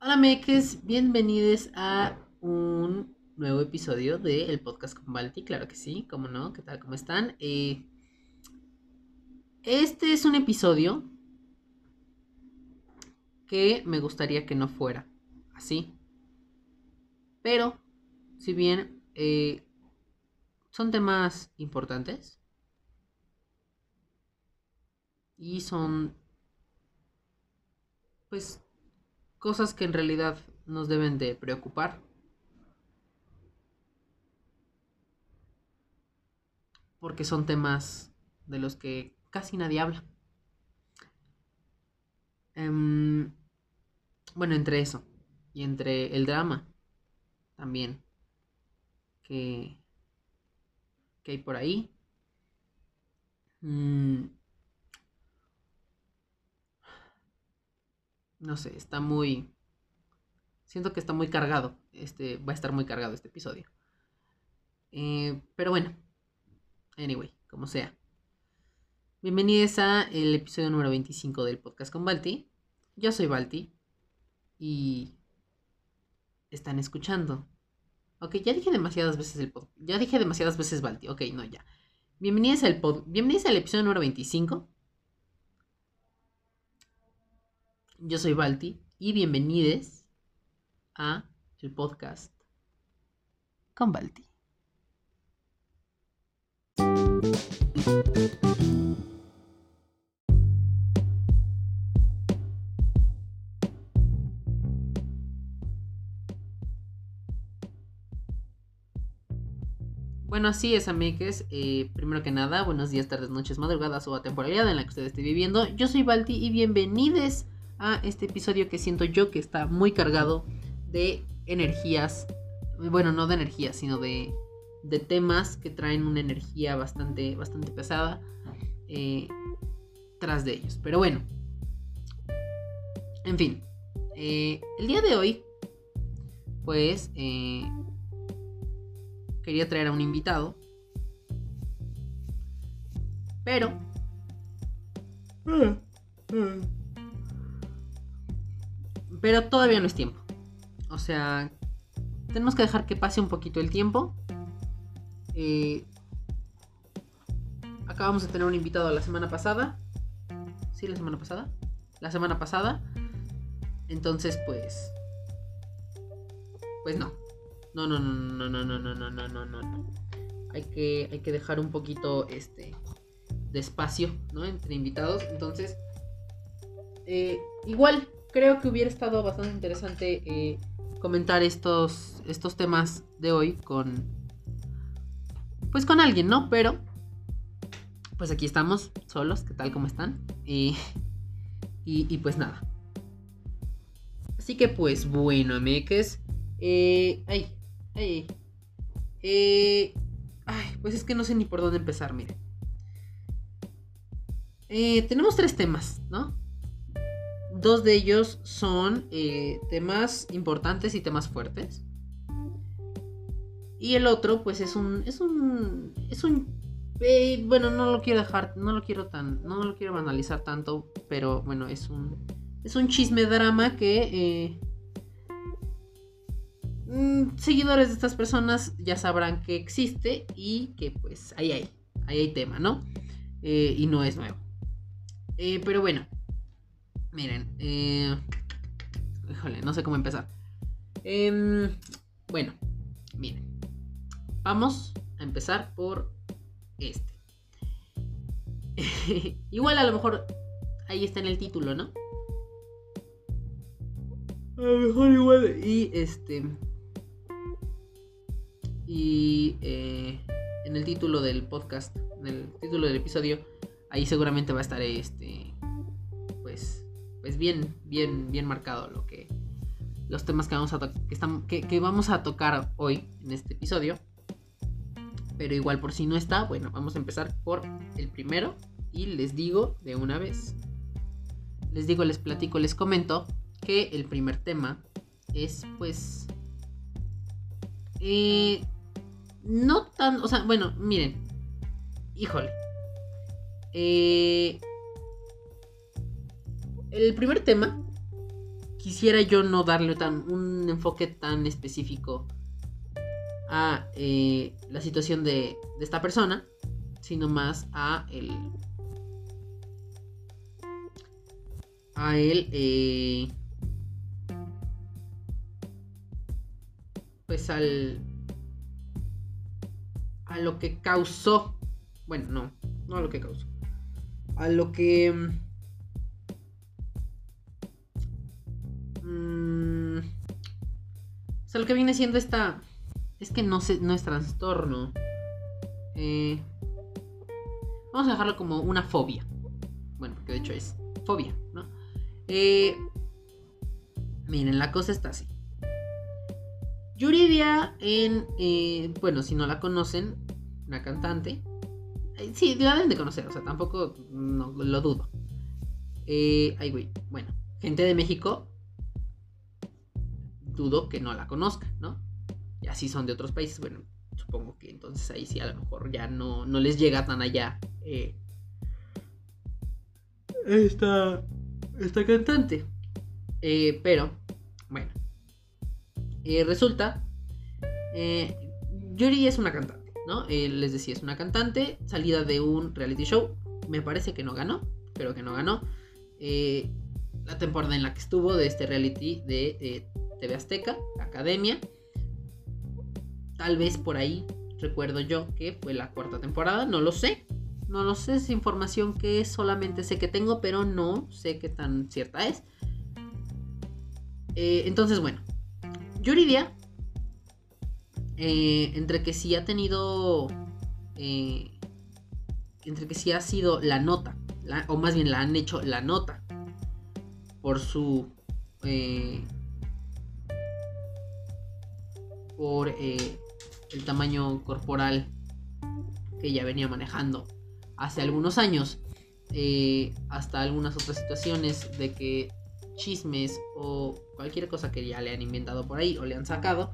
Hola meques, bienvenidos a un nuevo episodio del podcast con Balti, claro que sí, cómo no, ¿qué tal? ¿Cómo están? Eh, este es un episodio que me gustaría que no fuera así, pero si bien eh, son temas importantes y son pues cosas que en realidad nos deben de preocupar. Porque son temas de los que casi nadie habla. Em, bueno, entre eso y entre el drama también que, que hay por ahí. Mm, no sé, está muy... Siento que está muy cargado. Este, va a estar muy cargado este episodio. Eh, pero bueno. Anyway, como sea. Bienvenidos a el episodio número 25 del podcast con Balti. Yo soy Balti. Y... Están escuchando. Ok, ya dije demasiadas veces el podcast. Ya dije demasiadas veces Balti. Ok, no, ya. Bienvenidos al, pod Bienvenidos al episodio número 25 Yo soy Balti y bienvenidos a el podcast con Balti. Bueno, así es, amigues. Eh, primero que nada, buenos días, tardes, noches, madrugadas o a temporalidad en la que usted esté viviendo. Yo soy Balti y bienvenidos a este episodio que siento yo que está muy cargado de energías, bueno, no de energías, sino de, de temas que traen una energía bastante, bastante pesada eh, tras de ellos. Pero bueno, en fin, eh, el día de hoy, pues, eh, quería traer a un invitado, pero... Mm, mm. Pero todavía no es tiempo. O sea, tenemos que dejar que pase un poquito el tiempo. Eh, acabamos de tener un invitado la semana pasada. ¿Sí, la semana pasada? La semana pasada. Entonces, pues... Pues no. No, no, no, no, no, no, no, no, no, no, no. Hay que, hay que dejar un poquito este de espacio, ¿no? Entre invitados. Entonces, eh, igual, creo que hubiera estado bastante interesante eh, comentar estos, estos temas de hoy con, pues con alguien, ¿no? Pero, pues aquí estamos, solos, ¿qué tal? ¿Cómo están? y, y, pues nada. Así que pues bueno, amigues. Eh, ay, ay, eh, ay, pues es que no sé ni por dónde empezar, miren. Eh, tenemos tres temas, ¿no? Dos de ellos son eh, temas importantes y temas fuertes. Y el otro, pues es un. Es un. Es un. Eh, bueno, no lo quiero dejar. No lo quiero tan. No lo quiero banalizar tanto. Pero bueno, es un. Es un chisme drama que. Eh, mm, seguidores de estas personas ya sabrán que existe. Y que pues ahí hay. Ahí hay tema, ¿no? y no es nuevo. pero bueno. Miren, eh, híjole, no sé cómo empezar. Em, bueno, miren. Vamos a empezar por este. igual a lo mejor ahí está en el título, ¿no? A lo mejor igual. Y este. Y eh, en el título del podcast, en el título del episodio, ahí seguramente va a estar este. Pues es bien, bien, bien marcado lo que los temas que vamos a que, que, vamos a tocar hoy en este episodio. Pero igual por si no está, bueno, vamos a empezar por el primero y les digo de una vez. Les digo, les platico, les comento que el primer tema es pues eh, no tan, o sea, bueno, miren, híjole. Eh, el primer tema quisiera yo no darle tan, un enfoque tan específico a eh, la situación de, esta persona, sino más a el. a él. Eh, pues al. a lo que causó. Bueno, no, no a lo que causó. A lo que. Mmm, o sea, lo que viene siendo esta es que no, no es trastorno. Eh, vamos a dejarlo como una fobia. Bueno, porque de hecho es fobia, ¿no? Eh, miren, la cosa está así. Yuridia en... Eh, bueno, si no la conocen, una cantante. sí, la deben de conocer, o sea, tampoco no, lo dudo. ay, güey. Bueno, gente de México, dudo que no la conozca, ¿no? y así son de otros países, bueno, supongo que entonces ahí sí a lo mejor ya no, no les llega tan allá eh, esta, esta cantante. Eh, pero, bueno, eh, resulta, Yuri es una cantante, ¿no? les decía, es una cantante salida de un reality show. Me parece que no ganó, creo que no ganó. la temporada en la que estuvo de este reality de TV Azteca, Academia. Tal vez por ahí recuerdo yo que fue la cuarta temporada, no lo sé. No lo sé, es información que solamente sé que tengo, pero no sé qué tan cierta es. Eh, entonces, bueno, Yuridia, eh, entre que sí ha tenido, eh, entre que sí ha sido la nota, o más bien la han hecho la nota por su, por el tamaño corporal que ella venía manejando hace algunos años, eh, hasta algunas otras situaciones de que chismes o cualquier cosa que ya le han inventado por ahí o le han sacado.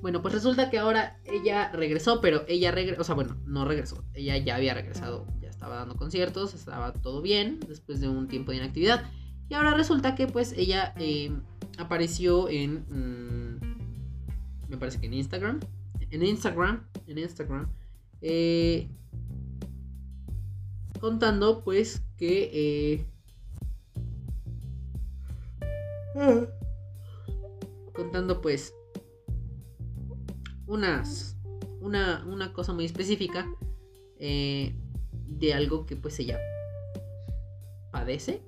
Bueno, pues resulta que ahora ella regresó, pero ella regresó, o sea, bueno, no regresó, ella ya había regresado, ya estaba dando conciertos, estaba todo bien después de un tiempo de inactividad. Y ahora resulta que pues ella eh, apareció en, mm, me parece que en Instagram, en Instagram, en Instagram, eh, contando pues que eh, contando pues unas una, una cosa muy específica eh, de algo que pues ella padece.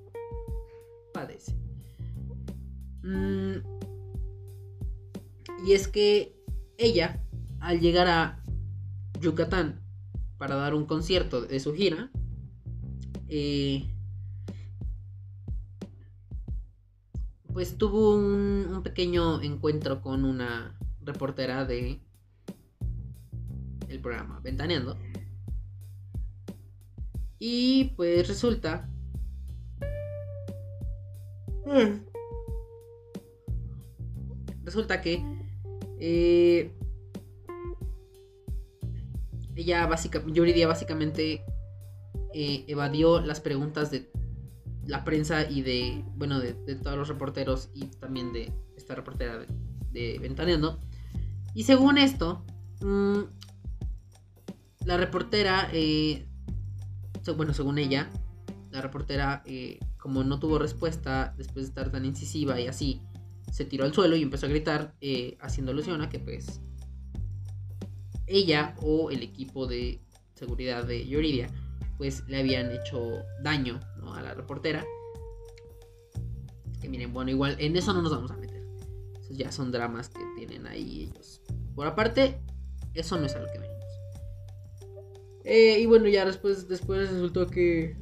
Padece. Mm, y es que ella al llegar a Yucatán para dar un concierto de su gira, eh, pues tuvo un, pequeño encuentro con una reportera de el programa Ventaneando. Y pues resulta resulta que eh, ella básicamente, Yuridia básicamente eh, evadió las preguntas de la prensa y de, bueno, de, todos los reporteros y también de esta reportera de, Ventaneando. Y según esto, mm, la reportera, eh, bueno, según ella, la reportera, como no tuvo respuesta después de estar tan incisiva y así, se tiró al suelo y empezó a gritar, haciendo alusión a que pues ella o el equipo de seguridad de Yuridia pues le habían hecho daño a la reportera. Que miren, bueno, igual en eso no nos vamos a meter. Esos ya son dramas que tienen ahí ellos. Por aparte, eso no es a lo que venimos. Eh, y bueno, ya después, después resultó que...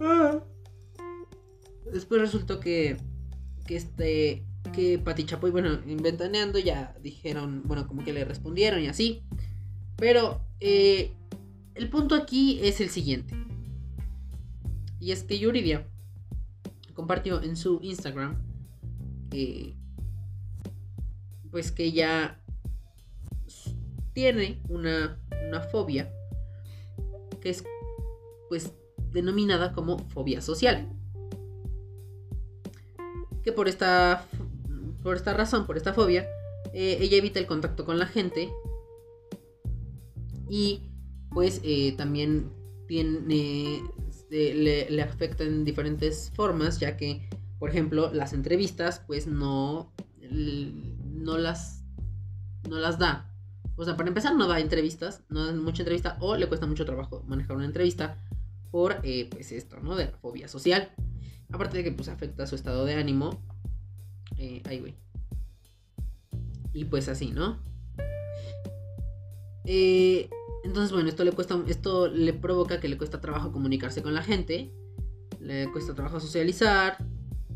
Ah. Después resultó que... Que este que Pati Chapoy, bueno, inventaneando ya dijeron, bueno, como que le respondieron y así. Pero eh, el punto aquí es el siguiente. Y es que Yuridia compartió en su Instagram eh, pues que ya tiene una, una fobia que es pues denominada como fobia social. Que por esta, por esta razón, por esta fobia, eh, ella evita el contacto con la gente y pues eh, también tiene, este, le, le, afecta en diferentes formas, ya que, por ejemplo, las entrevistas pues no, no, las, no las da. O sea, para empezar no da entrevistas, no da mucha entrevista o le cuesta mucho trabajo manejar una entrevista por eh, pues esto, ¿no? De la fobia social. Aparte de que pues afecta su estado de ánimo. Eh, ay, güey. Y pues así, ¿no? Eh, entonces, bueno, esto le cuesta, esto le provoca que le cuesta trabajo comunicarse con la gente, le cuesta trabajo socializar,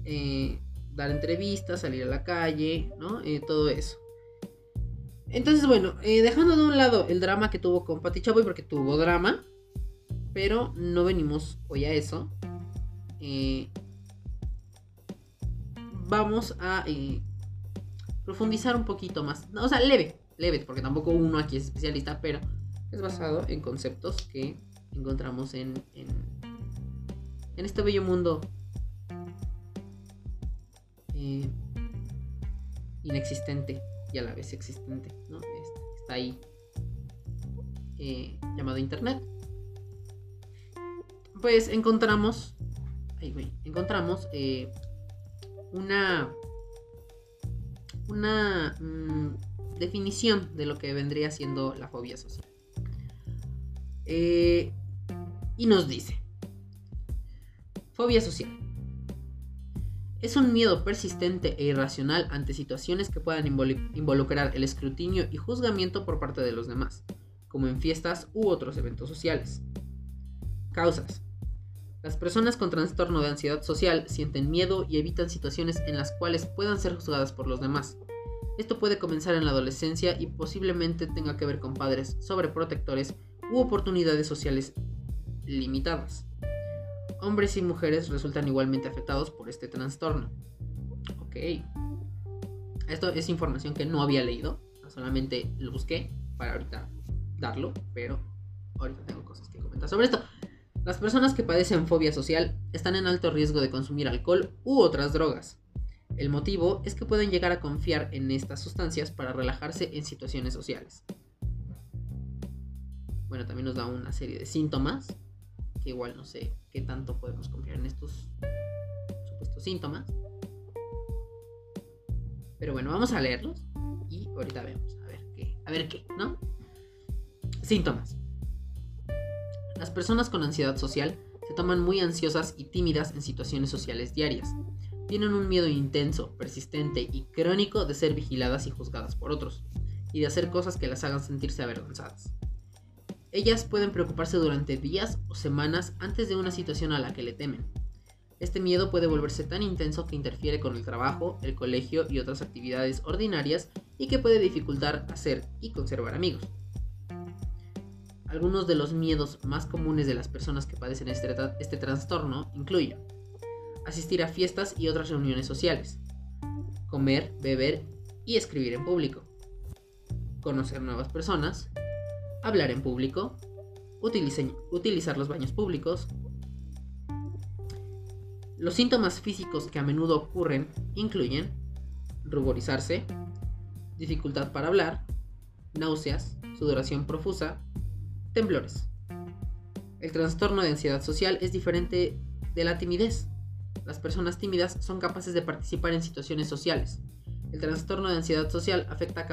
eh, dar entrevistas, salir a la calle, ¿no? Eh, todo eso. Entonces, bueno, eh, dejando de un lado el drama que tuvo con Pati Chaboy, porque tuvo drama, pero no venimos hoy a eso. Vamos a profundizar un poquito más. O sea, leve, leve, porque tampoco uno aquí es especialista, pero es basado en conceptos que encontramos en, en, este bello mundo eh, inexistente y a la vez existente, ¿no? Está ahí eh, llamado Internet. Pues encontramos, encontramos eh, una una mm, definición de lo que vendría siendo la fobia social. Eh, y nos dice, fobia social. Es un miedo persistente e irracional ante situaciones que puedan involucrar el escrutinio y juzgamiento por parte de los demás, como en fiestas u otros eventos sociales. Causas. Las personas con trastorno de ansiedad social sienten miedo y evitan situaciones en las cuales puedan ser juzgadas por los demás. Esto puede comenzar en la adolescencia y posiblemente tenga que ver con padres sobreprotectores u oportunidades sociales limitadas. Hombres y mujeres resultan igualmente afectados por este trastorno. Ok. Esto es información que no había leído, solamente lo busqué para ahorita darlo, pero ahorita tengo cosas que comentar sobre esto. Las personas que padecen fobia social están en alto riesgo de consumir alcohol u otras drogas. El motivo es que pueden llegar a confiar en estas sustancias para relajarse en situaciones sociales bueno, también nos da una serie de síntomas, que igual no sé qué tanto podemos confiar en estos supuestos síntomas. Pero bueno, vamos a leerlos y ahorita vemos, a ver qué, a ver qué, ¿no? Síntomas. Las personas con ansiedad social se toman muy ansiosas y tímidas en situaciones sociales diarias. Tienen un miedo intenso, persistente y crónico de ser vigiladas y juzgadas por otros, y de hacer cosas que las hagan sentirse avergonzadas. Ellas pueden preocuparse durante días o semanas antes de una situación a la que le temen. Este miedo puede volverse tan intenso que interfiere con el trabajo, el colegio y otras actividades ordinarias y que puede dificultar hacer y conservar amigos. Algunos de los miedos más comunes de las personas que padecen este, este trastorno incluyen asistir a fiestas y otras reuniones sociales, comer, beber y escribir en público, conocer nuevas personas, hablar en público, utilizar los baños públicos. Los síntomas físicos que a menudo ocurren incluyen ruborizarse, dificultad para hablar, náuseas, sudoración profusa, temblores. El trastorno de ansiedad social es diferente de la timidez. Las personas tímidas son capaces de participar en situaciones sociales, el trastorno de ansiedad social afecta,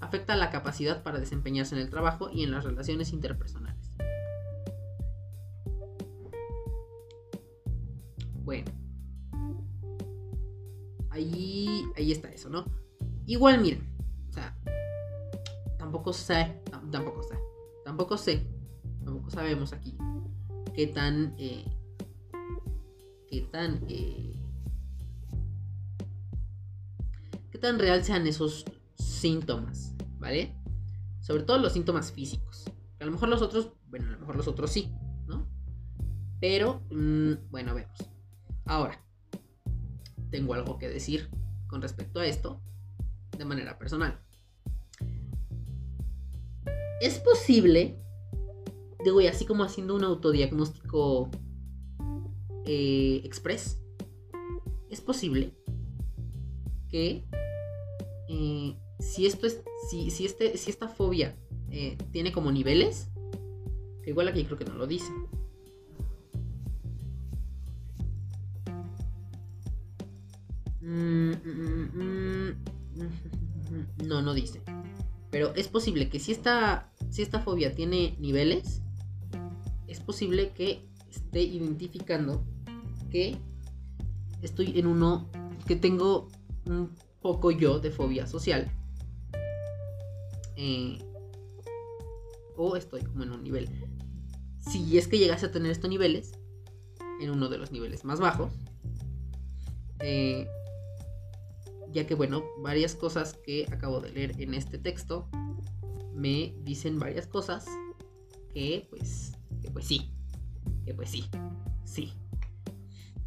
afecta la capacidad para desempeñarse en el trabajo y en las relaciones interpersonales. Bueno. Ahí, ahí está eso, ¿no? Igual, miren. O sea, tampoco sé, tampoco sé, tampoco sé, tampoco sabemos aquí qué tan, eh, qué tan eh, tan real sean esos síntomas, ¿vale? Sobre todo los síntomas físicos. A lo mejor los otros, bueno, a lo mejor los otros sí, ¿no? Pero, mm, bueno, vemos. Ahora, tengo algo que decir con respecto a esto de manera personal. Es posible, digo, y así como haciendo un autodiagnóstico eh, express, es posible que eh, si esto es. Si, este, si esta fobia eh, tiene como niveles. Igual aquí creo que no lo dice. Mm, mm, mm, no, no dice. Pero es posible que si esta, si esta fobia tiene niveles, es posible que esté identificando que estoy en uno, que tengo un poco yo de fobia social. Eh, o estoy como en un nivel. Si es que llegase a tener estos niveles, en uno de los niveles más bajos, eh, ya que bueno, varias cosas que acabo de leer en este texto me dicen varias cosas que pues, que pues sí, que pues sí, sí,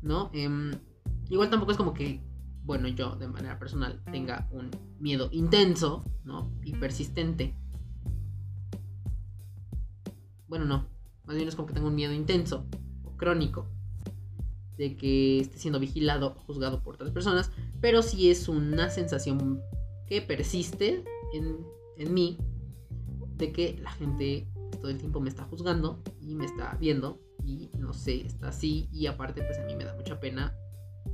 ¿no? Em, igual tampoco es como que, bueno, yo de manera personal tenga un miedo intenso, ¿no? Y persistente. Bueno, no, más bien es como que tengo un miedo intenso o crónico de que esté siendo vigilado o juzgado por otras personas, pero sí es una sensación que persiste en, en mí de que la gente todo el tiempo me está juzgando y me está viendo y no sé, está así y aparte pues a mí me da mucha pena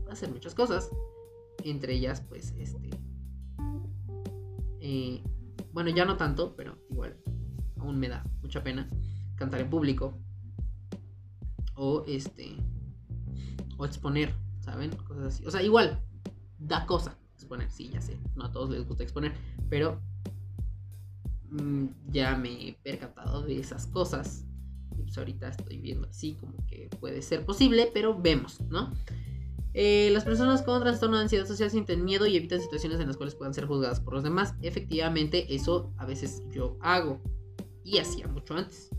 hacer muchas cosas, entre ellas pues este, eh, bueno ya no tanto, pero igual aún me da mucha pena cantar en público o este o exponer, ¿saben? Cosas así. O sea, igual, da cosa exponer, sí, ya sé, no a todos les gusta exponer, pero ya me he percatado de esas cosas. Pues ahorita estoy viendo así como que puede ser posible, pero vemos, ¿no? Eh, las personas con trastorno de ansiedad social sienten miedo y evitan situaciones en las cuales puedan ser juzgadas por los demás. Efectivamente, eso a veces yo hago y hacía mucho antes.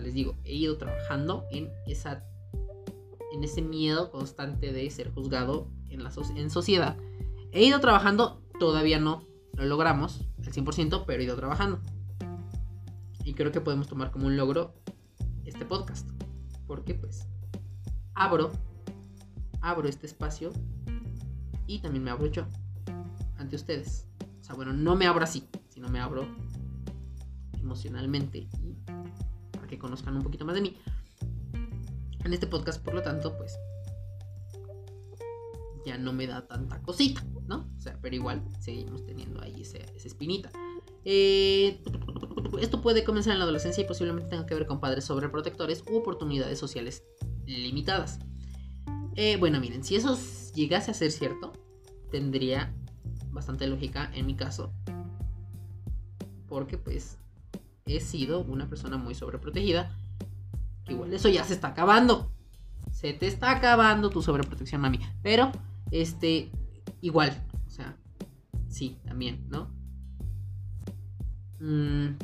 Les digo, he ido trabajando en esa en ese miedo constante de ser juzgado en, la en sociedad. He ido trabajando, todavía no lo logramos 100%, pero he ido trabajando. Y creo que podemos tomar como un logro este podcast. Porque pues abro, abro este espacio y también me abro yo ante ustedes. O sea, bueno, no me abro así, sino me abro emocionalmente y para que conozcan un poquito más de mí en este podcast, por lo tanto, pues ya no me da tanta cosita, ¿no? O sea, pero igual seguimos teniendo ahí esa espinita. Eh, esto puede comenzar en la adolescencia y posiblemente tenga que ver con padres sobreprotectores u oportunidades sociales limitadas. Eh, bueno, miren, si eso llegase a ser cierto, tendría bastante lógica en mi caso. Porque pues he sido una persona muy sobreprotegida igual eso ya se está acabando. Se te está acabando tu sobreprotección, mami. Pero, este, igual. O sea, sí, también, ¿no? Mm.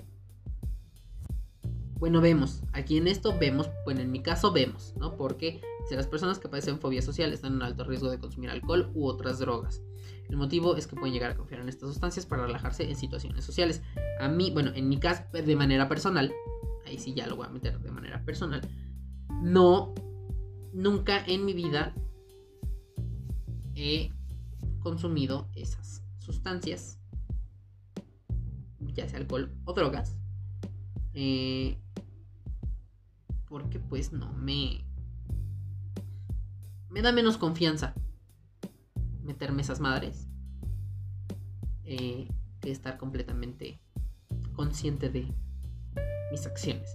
Bueno, vemos. Aquí en esto vemos, bueno, en mi caso vemos, ¿no? Porque si las personas que padecen fobia social están en alto riesgo de consumir alcohol u otras drogas. El motivo es que pueden llegar a confiar en estas sustancias para relajarse en situaciones sociales. A mí, bueno, en mi caso, de manera personal, ahí sí ya lo voy a meter de manera personal, no, nunca en mi vida he consumido esas sustancias, ya sea alcohol o drogas, eh, porque pues no me... Me da menos confianza meterme esas madres eh, que estar completamente consciente de mis acciones.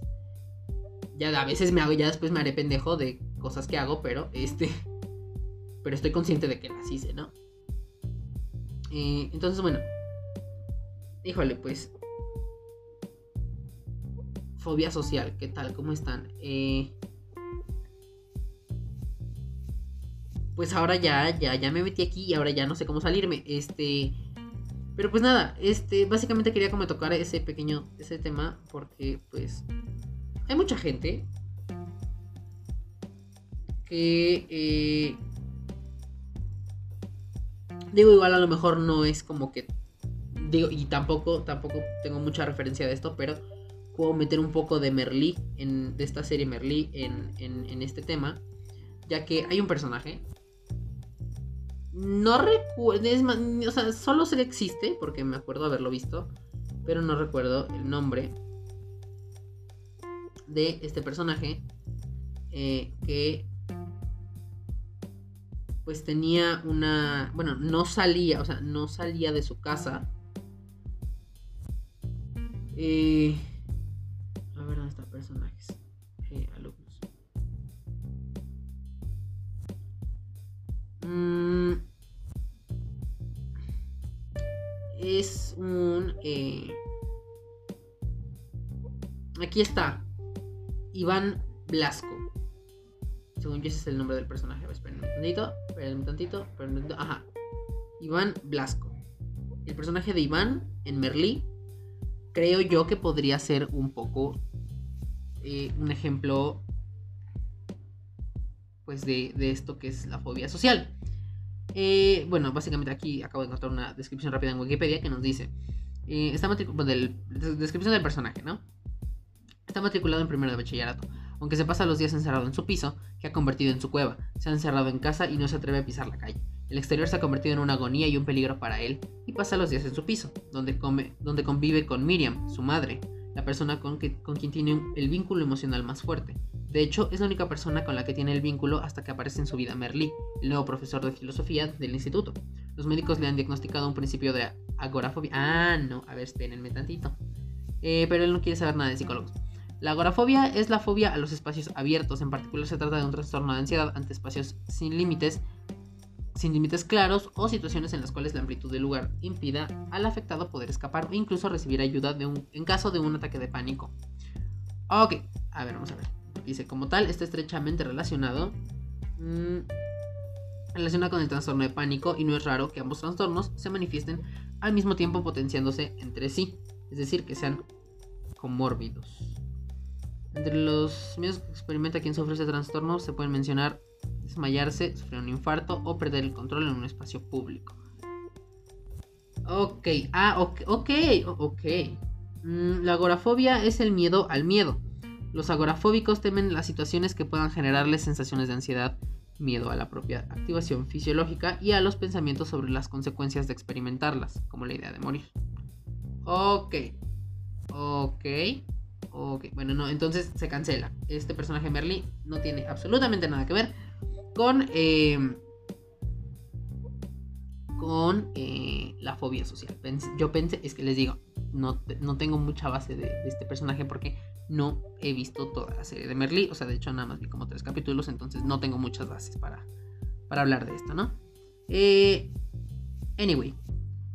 Ya a veces me hago, ya después me haré pendejo de cosas que hago, pero este. Pero estoy consciente de que las hice, ¿no? Eh, entonces, bueno. Híjole, pues. Fobia social, ¿qué tal? ¿Cómo están? Eh, pues ahora ya, ya, ya me metí aquí y ahora ya no sé cómo salirme. Este. Pero pues nada, este, básicamente quería como tocar ese pequeño, ese tema porque pues hay mucha gente que eh, digo igual a lo mejor no es como que digo y tampoco tampoco tengo mucha referencia de esto pero puedo meter un poco de Merlí en de esta serie Merlí en, en, este tema ya que hay un personaje. No recuerdo, o sea, solo sé que existe, porque me acuerdo haberlo visto, pero no recuerdo el nombre de este personaje eh, que pues tenía una, bueno, no salía, o sea, no salía de su casa. Eh, a ver dónde están personajes, eh, alumnos. Mm, es un... Eh, aquí está. Iván Blasco. Según yo ese es el nombre del personaje. Esperen un tantito, un tantito, un tantito. Ajá. Iván Blasco. El personaje de Iván en Merlí creo yo que podría ser un poco eh, un ejemplo pues de, de, esto que es la fobia social. Eh, bueno, básicamente aquí acabo de encontrar una descripción rápida en Wikipedia que nos dice, eh, está matriculado, del, descripción del personaje, ¿no? Está matriculado en primero de bachillerato aunque se pasa los días encerrado en su piso, que ha convertido en su cueva. Se ha encerrado en casa y no se atreve a pisar la calle. El exterior se ha convertido en una agonía y un peligro para él, y pasa los días en su piso, donde, come, donde convive con Miriam, su madre, la persona con, quien tiene el vínculo emocional más fuerte. De hecho, es la única persona con la que tiene el vínculo hasta que aparece en su vida Merlí, el nuevo profesor de filosofía del instituto. Los médicos le han diagnosticado un principio de agorafobia. Ah, no, a ver, espérenme tantito. Eh, pero él no quiere saber nada de psicólogos. La agorafobia es la fobia a los espacios abiertos, en particular se trata de un trastorno de ansiedad ante espacios sin límites, sin límites claros o situaciones en las cuales la amplitud del lugar impida al afectado poder escapar o incluso recibir ayuda en caso de un ataque de pánico. Ok, a ver, vamos a ver. Dice, como tal, está estrechamente relacionado. Mmm, relaciona con el trastorno de pánico y no es raro que ambos trastornos se manifiesten al mismo tiempo potenciándose entre sí, es decir, que sean comórbidos. Entre los miedos que experimenta quien sufre ese trastorno se pueden mencionar desmayarse, sufrir un infarto o perder el control en un espacio público. Ok, ah, ok, ok, ok. Mm, la agorafobia es el miedo al miedo. Los agorafóbicos temen las situaciones que puedan generarles sensaciones de ansiedad, miedo a la propia activación fisiológica y a los pensamientos sobre las consecuencias de experimentarlas, como la idea de morir. Ok, ok. Ok, bueno, no, entonces se cancela. Este personaje Merly no tiene absolutamente nada que ver con. Em, con eh, la fobia social. yo pensé, es que les digo, no, no tengo mucha base de, este personaje porque no he visto toda la serie de Merly. O sea, de hecho, nada más vi como tres capítulos, entonces no tengo muchas bases para, para hablar de esto, ¿no? Eh, anyway.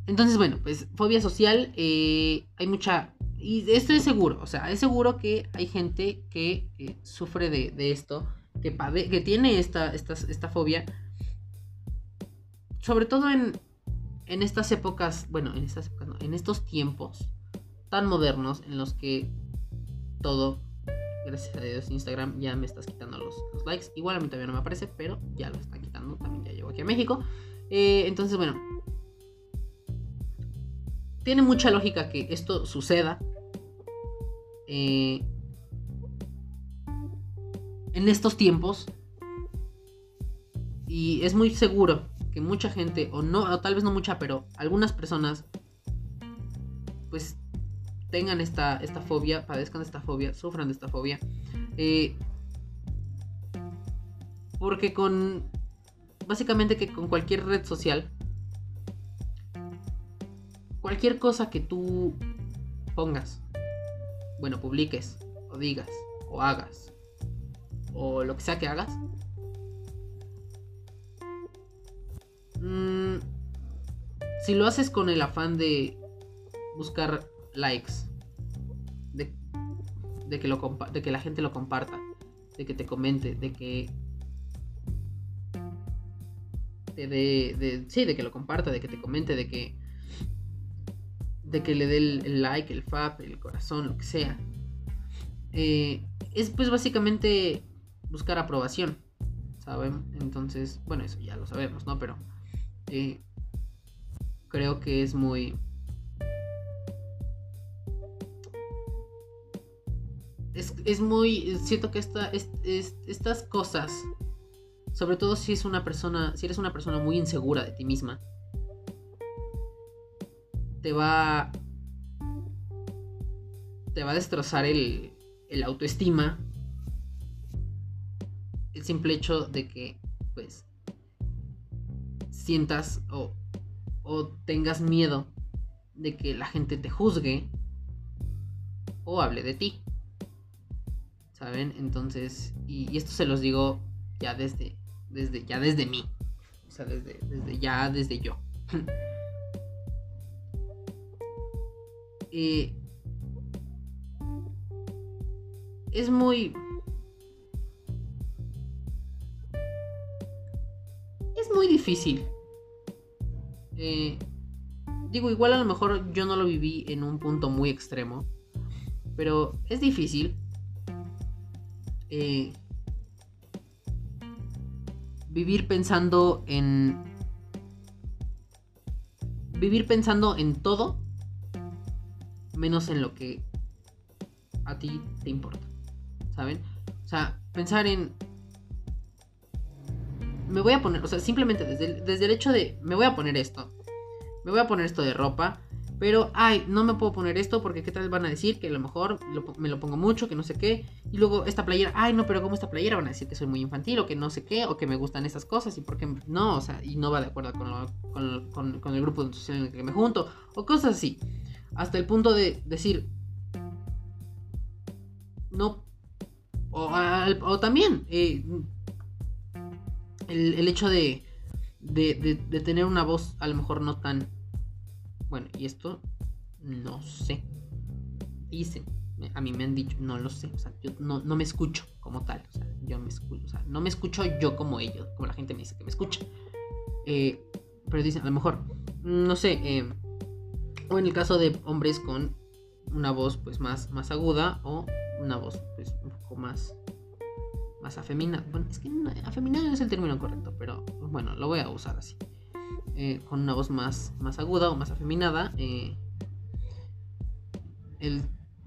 Entonces, bueno, pues fobia social. Eh, hay mucha y esto es seguro, o sea, es seguro que hay gente que sufre de, esto, que, que tiene esta, esta, fobia, sobre todo en, en estas épocas, bueno, en estas épocas, no, en estos tiempos tan modernos en los que todo, gracias a Dios, Instagram ya me estás quitando los, likes. Igual a mí todavía no me aparece, pero ya lo están quitando, también ya llevo aquí a México. Eh, entonces, bueno, tiene mucha lógica que esto suceda eh, en estos tiempos. Y es muy seguro que mucha gente, o no, o tal vez no mucha, pero algunas personas, pues tengan esta, esta fobia, padezcan esta fobia, sufran de esta fobia. Eh, porque con, básicamente que con cualquier red social, cualquier cosa que tú pongas, bueno, publiques, o digas, o hagas, o lo que sea que hagas, mm, si lo haces con el afán de buscar likes, de, que lo de que la gente lo comparta, de que te comente, de que te dé, de, sí, de que lo comparta, de que te comente, de que de que le dé el, like, el fab, el corazón, lo que sea. Eh, es pues básicamente buscar aprobación, ¿saben? Entonces, bueno, eso ya lo sabemos, ¿no? Pero eh, creo que es muy... Es, muy... Siento que esta, estas cosas Sobre todo si es una persona, si eres una persona muy insegura de ti misma, te va te va a destrozar el, el autoestima. El simple hecho de que, pues, sientas o, o tengas miedo de que la gente te juzgue o hable de ti. ¿Saben? Entonces, y, esto se los digo ya desde, desde, ya desde mí. O sea, desde, desde ya, desde yo. eh, es muy... Es muy difícil. Eh, digo, igual a lo mejor yo no lo viví en un punto muy extremo. Pero es difícil. Eh, vivir pensando en... Vivir pensando en todo. Menos en lo que a ti te importa. ¿saben? O sea, pensar en... Me voy a poner, o sea, simplemente desde el, desde el hecho de, me voy a poner esto, me voy a poner esto de ropa, pero, ay, no me puedo poner esto porque qué tal van a decir que a lo mejor me lo pongo mucho, que no sé qué. Y luego esta playera, ay, no, pero como esta playera van a decir que soy muy infantil o que no sé qué, o que me gustan esas cosas y porque no, o sea, y no va de acuerdo con, con, con el grupo social en el que me junto, o cosas así. Hasta el punto de decir, no o, también eh, el, hecho de, de, de, tener una voz a lo mejor no tan... Bueno, y esto no sé. Dicen, a mí me han dicho, no lo sé, o sea, yo no, me escucho como tal, o sea, yo me escucho, o sea, no me escucho yo como ellos, como la gente me dice que me escucha. Eh, pero dicen, a lo mejor, no sé, eh, o en el caso de hombres con una voz pues más, más aguda o una voz pues un poco más más afeminada. Bueno, es que afeminada no es el término correcto, pero bueno, lo voy a usar así. Eh, con una voz más, más aguda o más afeminada. Eh, el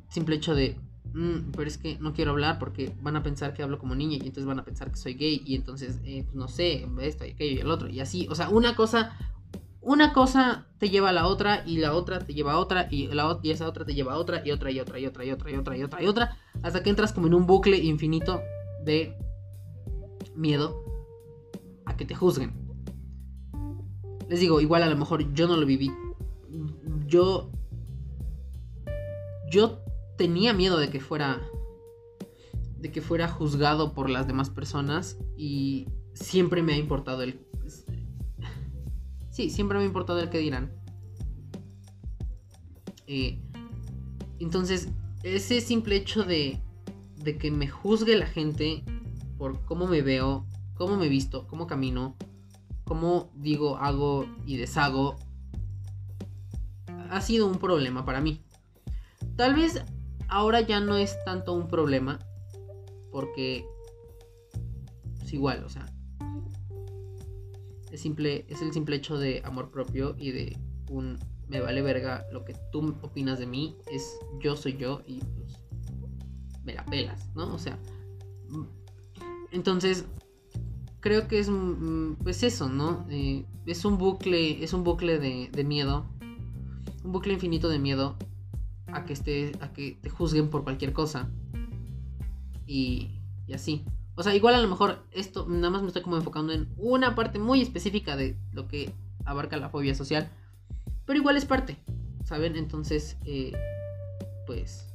simple hecho de, mm, pero es que no quiero hablar porque van a pensar que hablo como niña y entonces van a pensar que soy gay y entonces, eh, pues no sé, esto y aquello y el otro. Y así, o sea, una cosa, una cosa te lleva a la otra y la otra te lleva a otra y, la, y esa otra te lleva a otra y otra y otra y otra y otra y otra y otra y otra hasta que entras como en un bucle infinito de miedo a que te juzguen. Les digo, igual a lo mejor yo no lo viví. Yo yo tenía miedo de que fuera de que fuera juzgado por las demás personas y siempre me ha importado el Sí, siempre me ha importado el que dirán. Eh, entonces, ese simple hecho de, de que me juzgue la gente por cómo me veo, cómo me visto, cómo camino, cómo digo, hago y deshago, ha sido un problema para mí. Tal vez ahora ya no es tanto un problema, porque es igual, o sea, es, simple, es el simple hecho de amor propio y de un me vale verga lo que tú opinas de mí, es yo soy yo y pues me la pelas, ¿no? O sea, entonces creo que es pues eso, ¿no? Eh, es un bucle, es un bucle de, de, miedo, un bucle infinito de miedo a que esté, a que te juzguen por cualquier cosa y, y así. O sea, igual a lo mejor esto nada más me estoy como enfocando en una parte muy específica de lo que abarca la fobia social. Pero igual es parte, ¿saben? Entonces, eh, pues,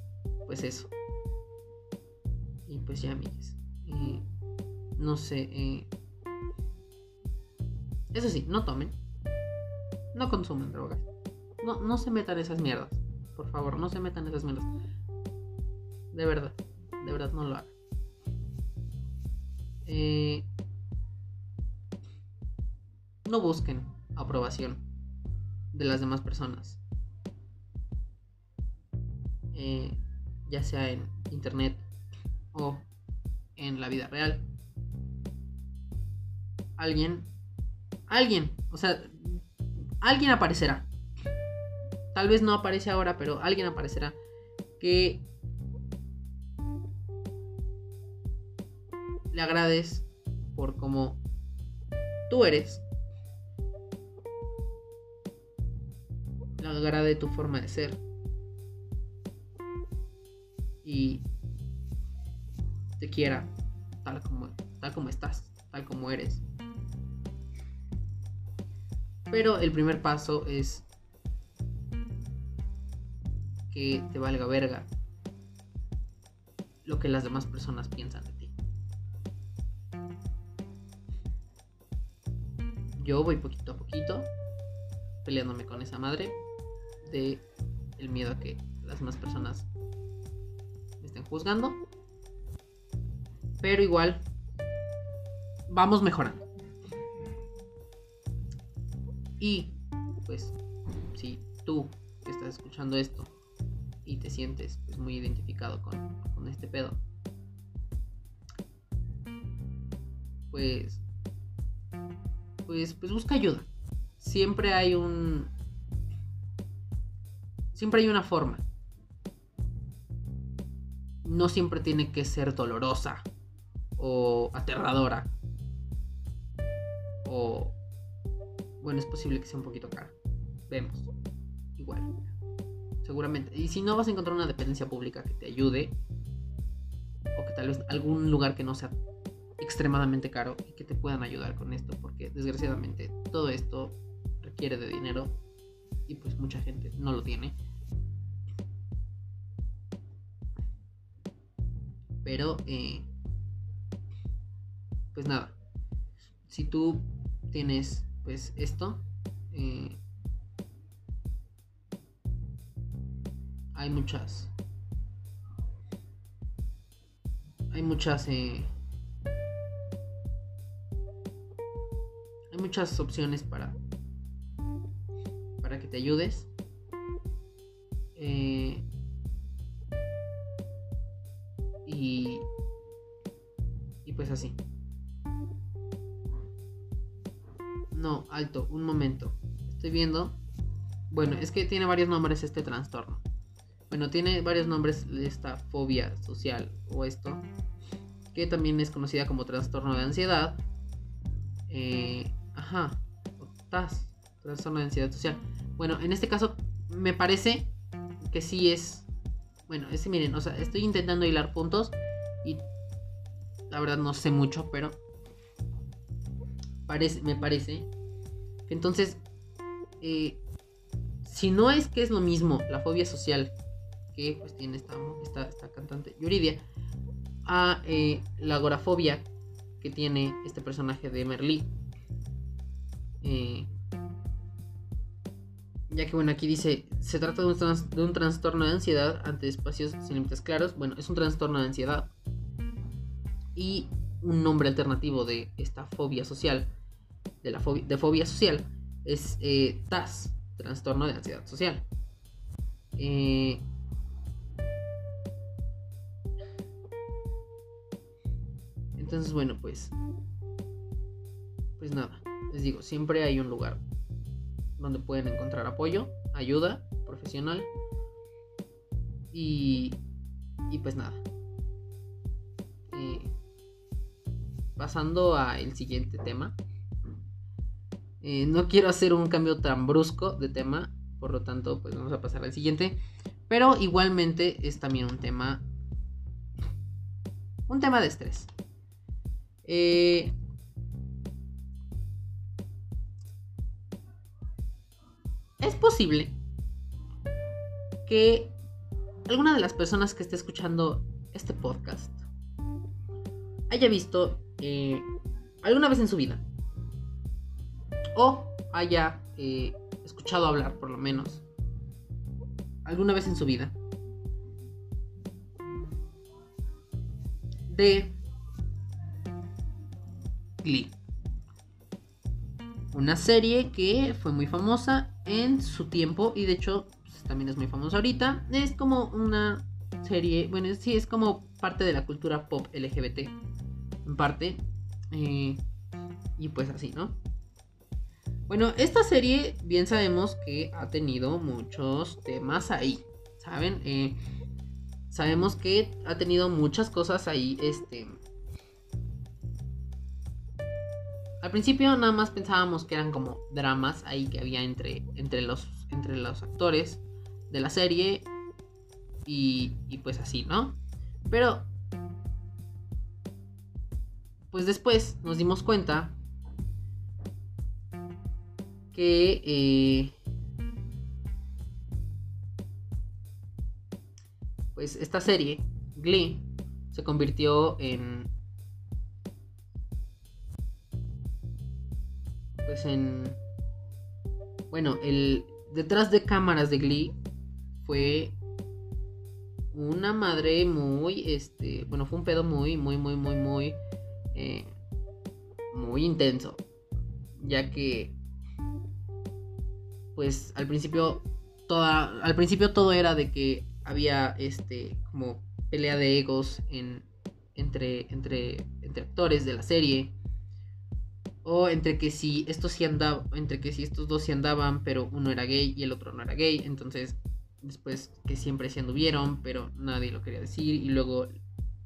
pues eso. Y pues ya, amigos. Eh, no sé. Eh, eso sí, no tomen. No consumen drogas. No, no se metan esas mierdas. Por favor, no se metan esas mierdas. De verdad. De verdad, no lo hagan. Eh, no busquen aprobación de las demás personas. Eh, ya sea en internet o en la vida real. Alguien, alguien, o sea, alguien aparecerá. Tal vez no aparece ahora, pero alguien aparecerá que le agrades por cómo tú eres, le agrade tu forma de ser y te quiera tal como, tal como estás, tal como eres. Pero el primer paso es que te valga verga lo que las demás personas piensan Yo voy poquito a poquito peleándome con esa madre de el miedo a que las demás personas me estén juzgando. Pero igual vamos mejorando. Y pues si tú estás escuchando esto y te sientes pues, muy identificado con, con este pedo, pues, pues, pues busca ayuda. Siempre hay un, siempre hay una forma. No siempre tiene que ser dolorosa o aterradora o bueno, es posible que sea un poquito cara. Vemos. Igual seguramente. Y si no vas a encontrar una dependencia pública que te ayude, o que tal vez algún lugar que no sea extremadamente caro y que te puedan ayudar con esto, porque desgraciadamente todo esto requiere de dinero y pues mucha gente no lo tiene. Pero, eh, pues nada, si tú tienes pues esto, eh, hay muchas. Hay muchas. Eh, muchas opciones para. Para que te ayudes. Eh, y. Y pues así. No, alto, un momento. Estoy viendo. Bueno, es que tiene varios nombres este trastorno. Bueno, tiene varios nombres esta fobia social o esto, que también es conocida como trastorno de ansiedad. Eh, ajá, TAS, trastorno de ansiedad social. Bueno, en este caso me parece que sí es. Bueno, es miren, o sea, estoy intentando hilar puntos y la verdad no sé mucho, pero parece, me parece que entonces, eh, si no es que es lo mismo la fobia social que pues tiene esta, esta, cantante Yuridia, a eh, la agorafobia que tiene este personaje de Merlí. Eh, ya que bueno, aquí dice, se trata de un, trastorno de ansiedad ante espacios sin límites claros. Bueno, es un trastorno de ansiedad. Y un nombre alternativo de esta fobia social, de la fobia, de fobia social, es eh, TAS, trastorno de ansiedad social. Eh, Entonces, bueno, pues. Pues nada, les digo, siempre hay un lugar donde pueden encontrar apoyo, ayuda profesional. Y. Y pues nada. Eh, pasando al siguiente tema. Eh, no quiero hacer un cambio tan brusco de tema, por lo tanto, pues vamos a pasar al siguiente. Pero igualmente es también un tema. Un tema de estrés. Eh, es posible que alguna de las personas que esté escuchando este podcast haya visto eh, alguna vez en su vida o haya eh, escuchado hablar por lo menos alguna vez en su vida de Glee. Una serie que fue muy famosa en su tiempo y de hecho pues, también es muy famosa ahorita. Es como una serie, bueno, sí, es como parte de la cultura pop LGBT, en parte. Eh, y pues así, ¿no? Bueno, esta serie bien sabemos que ha tenido muchos temas ahí, ¿saben? Eh, sabemos que ha tenido muchas cosas ahí, este, al principio nada más pensábamos que eran como dramas ahí que había entre, entre, los, entre los actores de la serie y, y pues así, ¿no? Pero pues después nos dimos cuenta que eh, pues esta serie, Glee, se convirtió en pues en bueno, el detrás de cámaras de Glee fue una madre muy este, bueno, fue un pedo muy muy muy muy muy eh, muy intenso, ya que pues al principio toda, al principio todo era de que había este como pelea de egos en, entre, entre, entre actores de la serie o entre que si estos sí andaban, entre que si estos dos sí andaban, pero uno era gay y el otro no era gay, entonces después que siempre se anduvieron, pero nadie lo quería decir. Y luego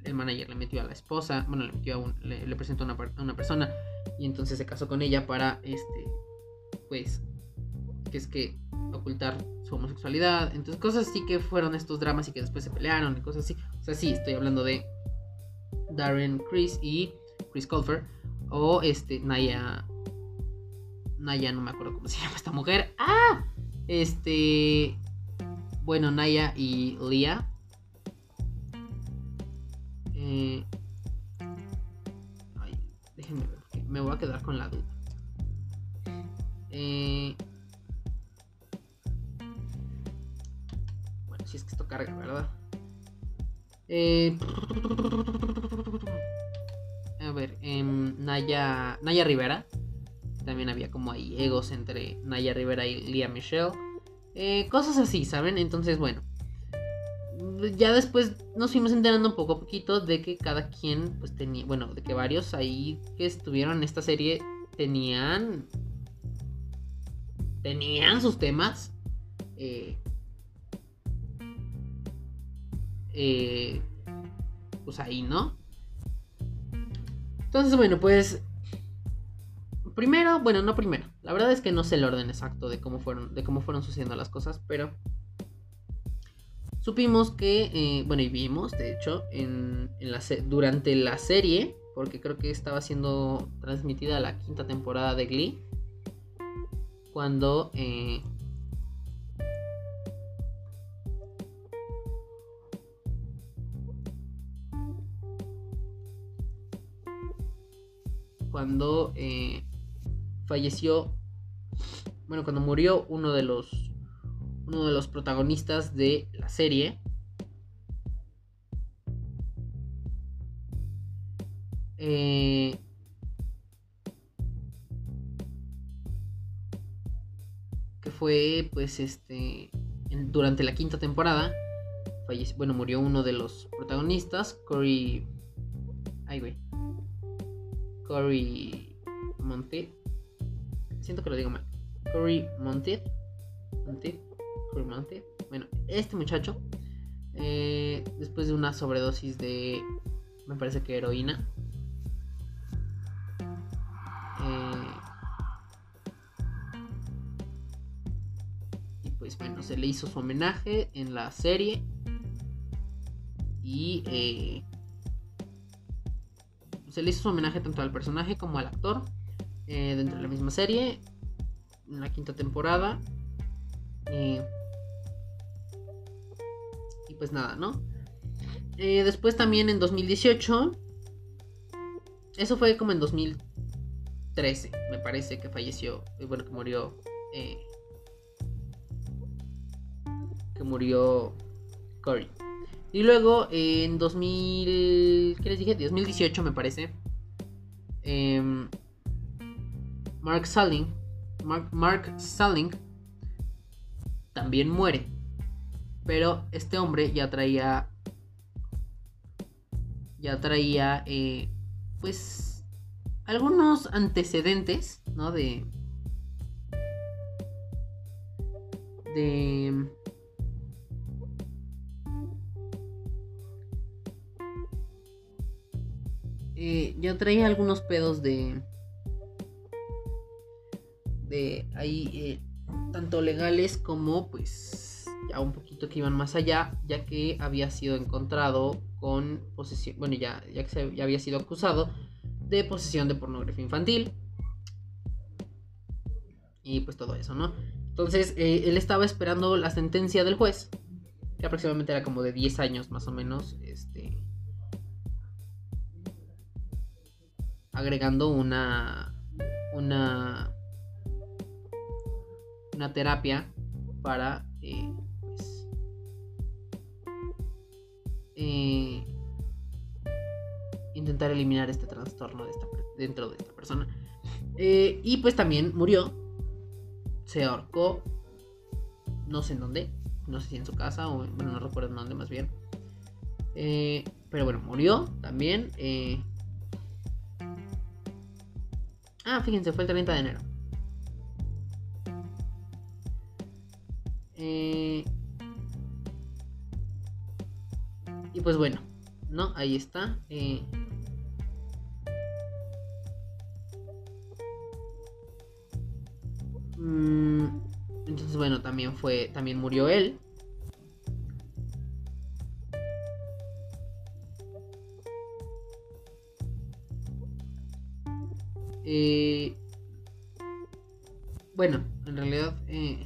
el manager le metió a la esposa, bueno, le metió a un, le, presentó a una, una, persona. Y entonces se casó con ella para, este, pues, que es que ocultar su homosexualidad, entonces cosas así que fueron estos dramas y que después se pelearon y cosas así, o sea, sí, estoy hablando de Darren Chris y Chris Colfer, o este, Naya, Naya, no me acuerdo cómo se llama esta mujer, ah, este, bueno, Naya y Leah eh, déjenme ver, me voy a quedar con la duda. Eh, bueno, si es que esto carga, ¿verdad? Eh, a ver, em, Naya, Naya Rivera. También había como ahí egos entre Naya Rivera y Lia Michelle. cosas así, ¿saben? Entonces, bueno ya después nos fuimos enterando un poco a poquito de que cada quien, pues tenía, bueno, de que varios ahí que estuvieron en esta serie tenían, tenían sus temas. Eh, eh, pues ahí, ¿no? Entonces, bueno, pues primero, bueno, no primero. La verdad es que no sé el orden exacto de cómo fueron, de cómo fueron sucediendo las cosas, pero supimos que, eh, bueno, y vimos, de hecho, durante la serie, porque creo que estaba siendo transmitida la quinta temporada de Glee, cuando... Eh, cuando eh, falleció, bueno, cuando murió uno de los uno de los protagonistas de la serie. Eh, que fue pues este durante la quinta temporada falleció, bueno murió uno de los protagonistas Cory ay güey Cory Monteith. Siento que lo digo mal. Cory Monteith. Monteith. Bueno, este muchacho, eh, después de una sobredosis de, me parece que heroína, eh, y pues bueno, se le hizo su homenaje en la serie y eh, se le hizo su homenaje tanto al personaje como al actor dentro de la misma serie en la quinta temporada. Y pues nada, ¿no? Eh, después también en 2018. Eso fue como en 2013, me parece que falleció. Eh, bueno, que murió. Eh, que murió Cory. Y luego en 2000. ¿Qué les dije? 2018 me parece. Em, Mark Salling. Mark, Mark Salling también muere. Pero este hombre ya traía. Ya traía. Eh, pues. Algunos antecedentes, ¿no? De. De. Eh, ya traía algunos pedos de. de ahí, eh, tanto legales como pues ya un poquito que iban más allá, ya que había sido encontrado con posesión, bueno, ya, ya que se, ya había sido acusado de posesión de pornografía infantil. Y pues todo eso, ¿no? Entonces, eh, él estaba esperando la sentencia del juez, que aproximadamente era como de 10 años más o menos, este, agregando una, una, una terapia para, eh, pues, eh, intentar eliminar este trastorno dentro de esta persona. y pues también murió se ahorcó, no sé en dónde, no sé si en su casa o, bueno, no recuerdo en dónde más bien. Eh, pero bueno, murió también. Ah, fíjense, fue el 30 de enero. Eh, y pues bueno, ¿no? Ahí está. Mm, entonces, bueno, también fue. También murió él. Eh, bueno, en realidad. Eh,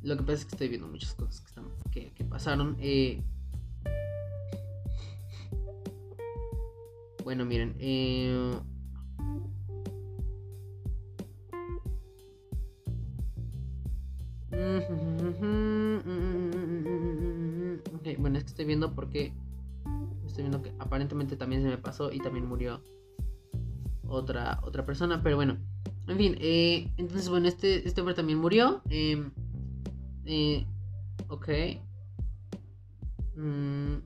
Lo que pasa es que estoy viendo muchas cosas que, están, que, pasaron. Eh, bueno, miren. Eh, bueno, es que estoy viendo porque estoy viendo que aparentemente también se me pasó y también murió otra otra persona, pero bueno, en fin, eh, entonces bueno, este este hombre también murió. Eh, eh, ok. Mm,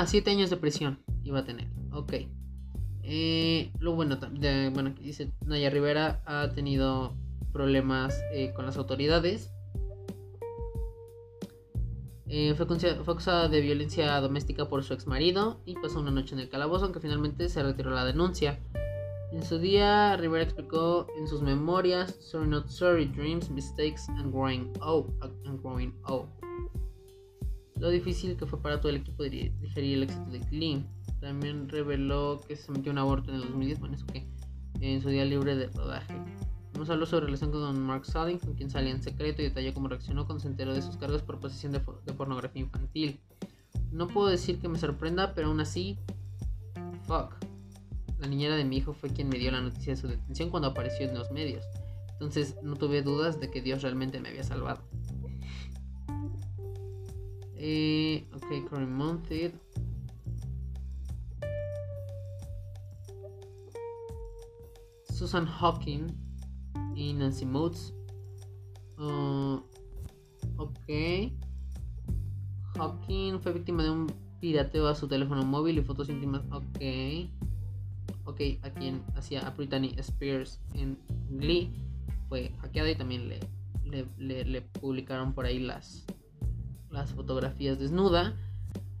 ah, siete años de prisión iba a tener. Ok. Eh, lo bueno, bueno, dice Naya Rivera ha tenido problemas eh, con las autoridades. Eh, fue, fue, acusada de violencia doméstica por su ex marido y pasó una noche en el calabozo, aunque finalmente se retiró la denuncia. En su día, Rivera explicó en sus memorias Sorry Not Sorry, Dreams, Mistakes and Growing Old. And growing old. Lo difícil que fue para todo el equipo digerir el éxito de Glee. También reveló que se metió un aborto en el 2010, bueno, eso que en su día libre de rodaje. Nos habló sobre relación con Mark Salling, con quien salía en secreto y detalló cómo reaccionó cuando se enteró de sus cargos por posesión de pornografía infantil. No puedo decir que me sorprenda, pero aún así, fuck. La niñera de mi hijo fue quien me dio la noticia de su detención cuando apareció en los medios. Entonces no tuve dudas de que Dios realmente me había salvado. Eh, ok, Cory Mounted. Susan Hawking y Nancy Motes. Uh, ok. Hawking fue víctima de un pirateo a su teléfono móvil y fotos íntimas. Ok ok, a quien hacía a Brittany Spears en Glee, fue hackeada y también le, le, publicaron por ahí las, las fotografías desnuda.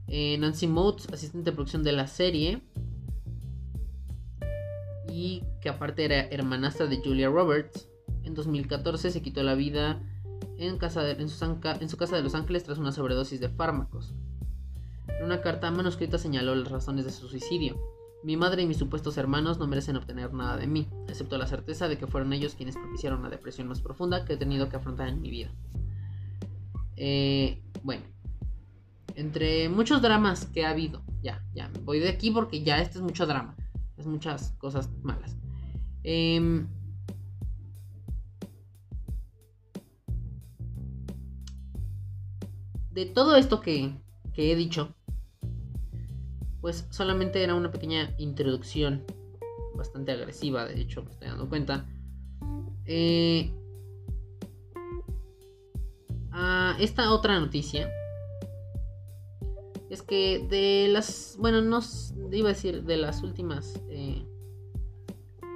Eh, Nancy Motes, asistente de producción de la serie. Y que aparte era hermanastra de Julia Roberts. En 2014 se quitó la vida en, casa su, en su casa de Los Ángeles tras una sobredosis de fármacos. En una carta manuscrita señaló las razones de su suicidio. Mi madre y mis supuestos hermanos no merecen obtener nada de mí, excepto la certeza de que fueron ellos quienes propiciaron la depresión más profunda que he tenido que afrontar en mi vida. Eh, bueno, entre muchos dramas que ha habido, ya, ya, voy de aquí porque ya este es mucho drama, es muchas cosas malas. Em, de todo esto que, que he dicho, pues solamente era una pequeña introducción, bastante agresiva, de hecho, me estoy dando cuenta. Eh, a esta otra noticia. es que de las, bueno, no iba a decir de las últimas, eh,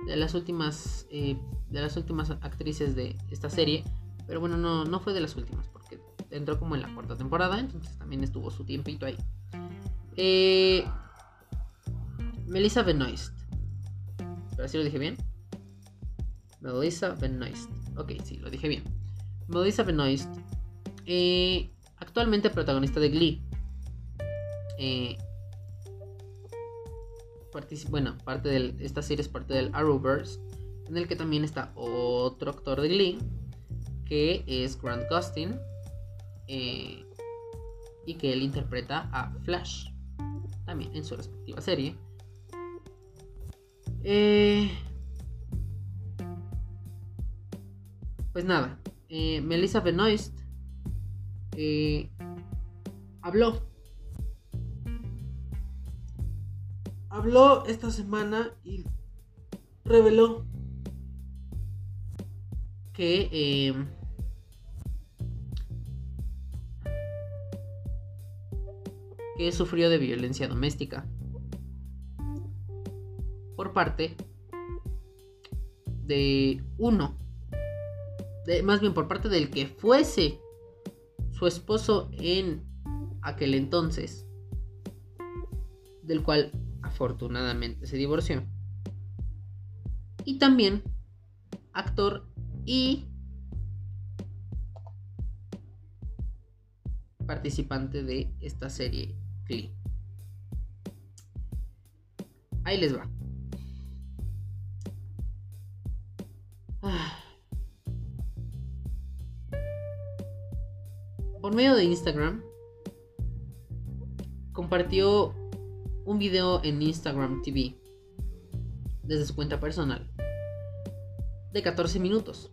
de las últimas, eh, de las últimas actrices de esta serie, pero bueno, no, no fue de las últimas, porque entró como en la cuarta temporada, entonces también estuvo su tiempito ahí. Eh, Melissa Benoist. ¿Pero si lo dije bien? Melissa Benoist. Ok, sí, lo dije bien. Melissa Benoist. Eh, actualmente protagonista de Glee. Eh, bueno, parte de esta serie es parte del Arrowverse. En el que también está otro actor de Glee. Que es Grant Gustin. Eh, y que él interpreta a Flash. También en su respectiva serie. Pues nada, Melissa Benoist eh, habló. Habló esta semana y reveló que que sufrió de violencia doméstica por parte de uno, más bien por parte del que fuese su esposo en aquel entonces, del cual afortunadamente se divorció. Y también actor y participante de esta serie Glee. Ahí les va. Por medio de Instagram, compartió un video en Instagram TV desde su cuenta personal de 14 minutos.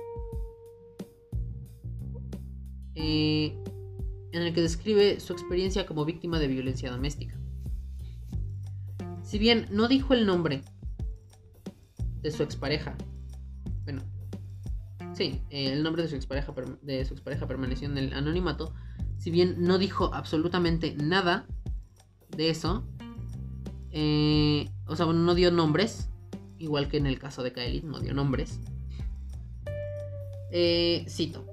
Eh, en el que describe su experiencia como víctima de violencia doméstica. Si bien no dijo el nombre de su expareja, bueno, Sí, eh, el nombre de su expareja, de su expareja permaneció en el anonimato. Si bien no dijo absolutamente nada de eso, eh, o sea, no dio nombres, igual que en el caso de Kylie, no dio nombres. Eh, cito,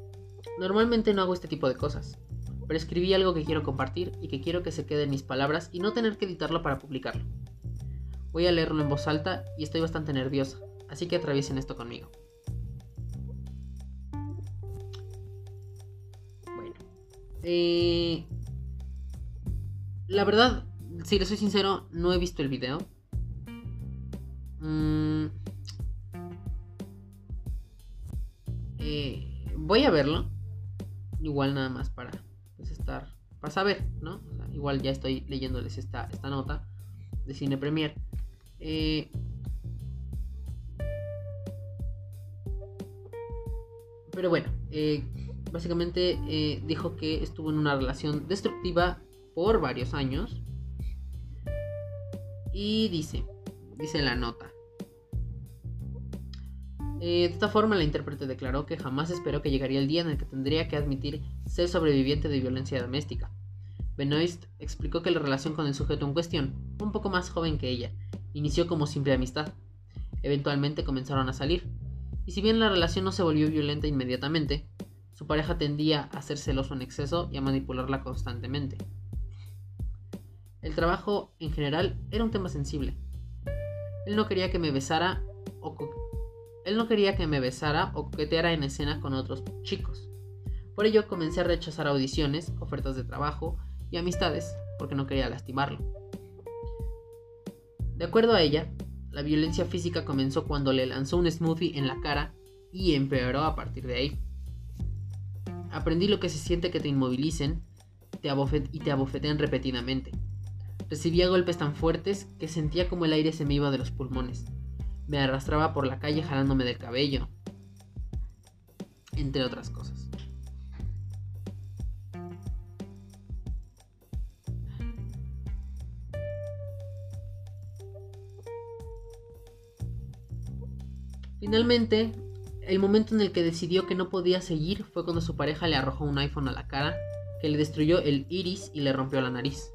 normalmente no hago este tipo de cosas, pero escribí algo que quiero compartir y que quiero que se quede en mis palabras y no tener que editarlo para publicarlo. Voy a leerlo en voz alta y estoy bastante nerviosa, así que atraviesen esto conmigo. Eh, la verdad, si le soy sincero, no he visto el video. Mm, eh, voy a verlo. Igual nada más para pues, estar. Para saber, ¿no? igual ya estoy leyéndoles esta, esta nota de Cine Premier. Eh, pero bueno, eh, básicamente eh, dijo que estuvo en una relación destructiva por varios años. Y dice, dice la nota. Eh, de esta forma la intérprete declaró que jamás esperó que llegaría el día en el que tendría que admitir ser sobreviviente de violencia doméstica. Benoist explicó que la relación con el sujeto en cuestión, un poco más joven que ella, inició como simple amistad. Eventualmente comenzaron a salir, y si bien la relación no se volvió violenta inmediatamente, su pareja tendía a ser celoso en exceso y a manipularla constantemente. El trabajo, en general, era un tema sensible. Él no quería que me besara o que me coqueteara en escena con otros chicos. Por ello comencé a rechazar audiciones, ofertas de trabajo y amistades porque no quería lastimarlo. De acuerdo a ella, la violencia física comenzó cuando le lanzó un smoothie en la cara y empeoró a partir de ahí. Aprendí lo que se siente que te inmovilicen te y te abofetean repetidamente. Recibía golpes tan fuertes que sentía como el aire se me iba de los pulmones. Me arrastraba por la calle jalándome del cabello. Entre otras cosas. Finalmente, el momento en el que decidió que no podía seguir fue cuando su pareja le arrojó un iPhone a la cara, que le destruyó el iris y le rompió la nariz.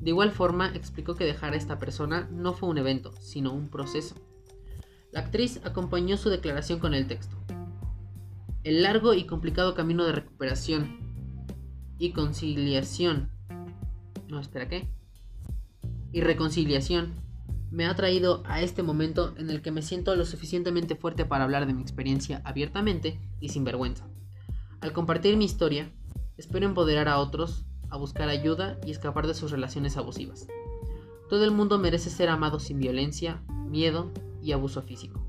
De igual forma, explicó que dejar a esta persona no fue un evento, sino un proceso. La actriz acompañó su declaración con el texto. El largo y complicado camino de recuperación y conciliación. No, espera, ¿qué? Y reconciliación me ha traído a este momento en el que me siento lo suficientemente fuerte para hablar de mi experiencia abiertamente y sin vergüenza. Al compartir mi historia, espero empoderar a otros a buscar ayuda y escapar de sus relaciones abusivas. Todo el mundo merece ser amado sin violencia, miedo y abuso físico.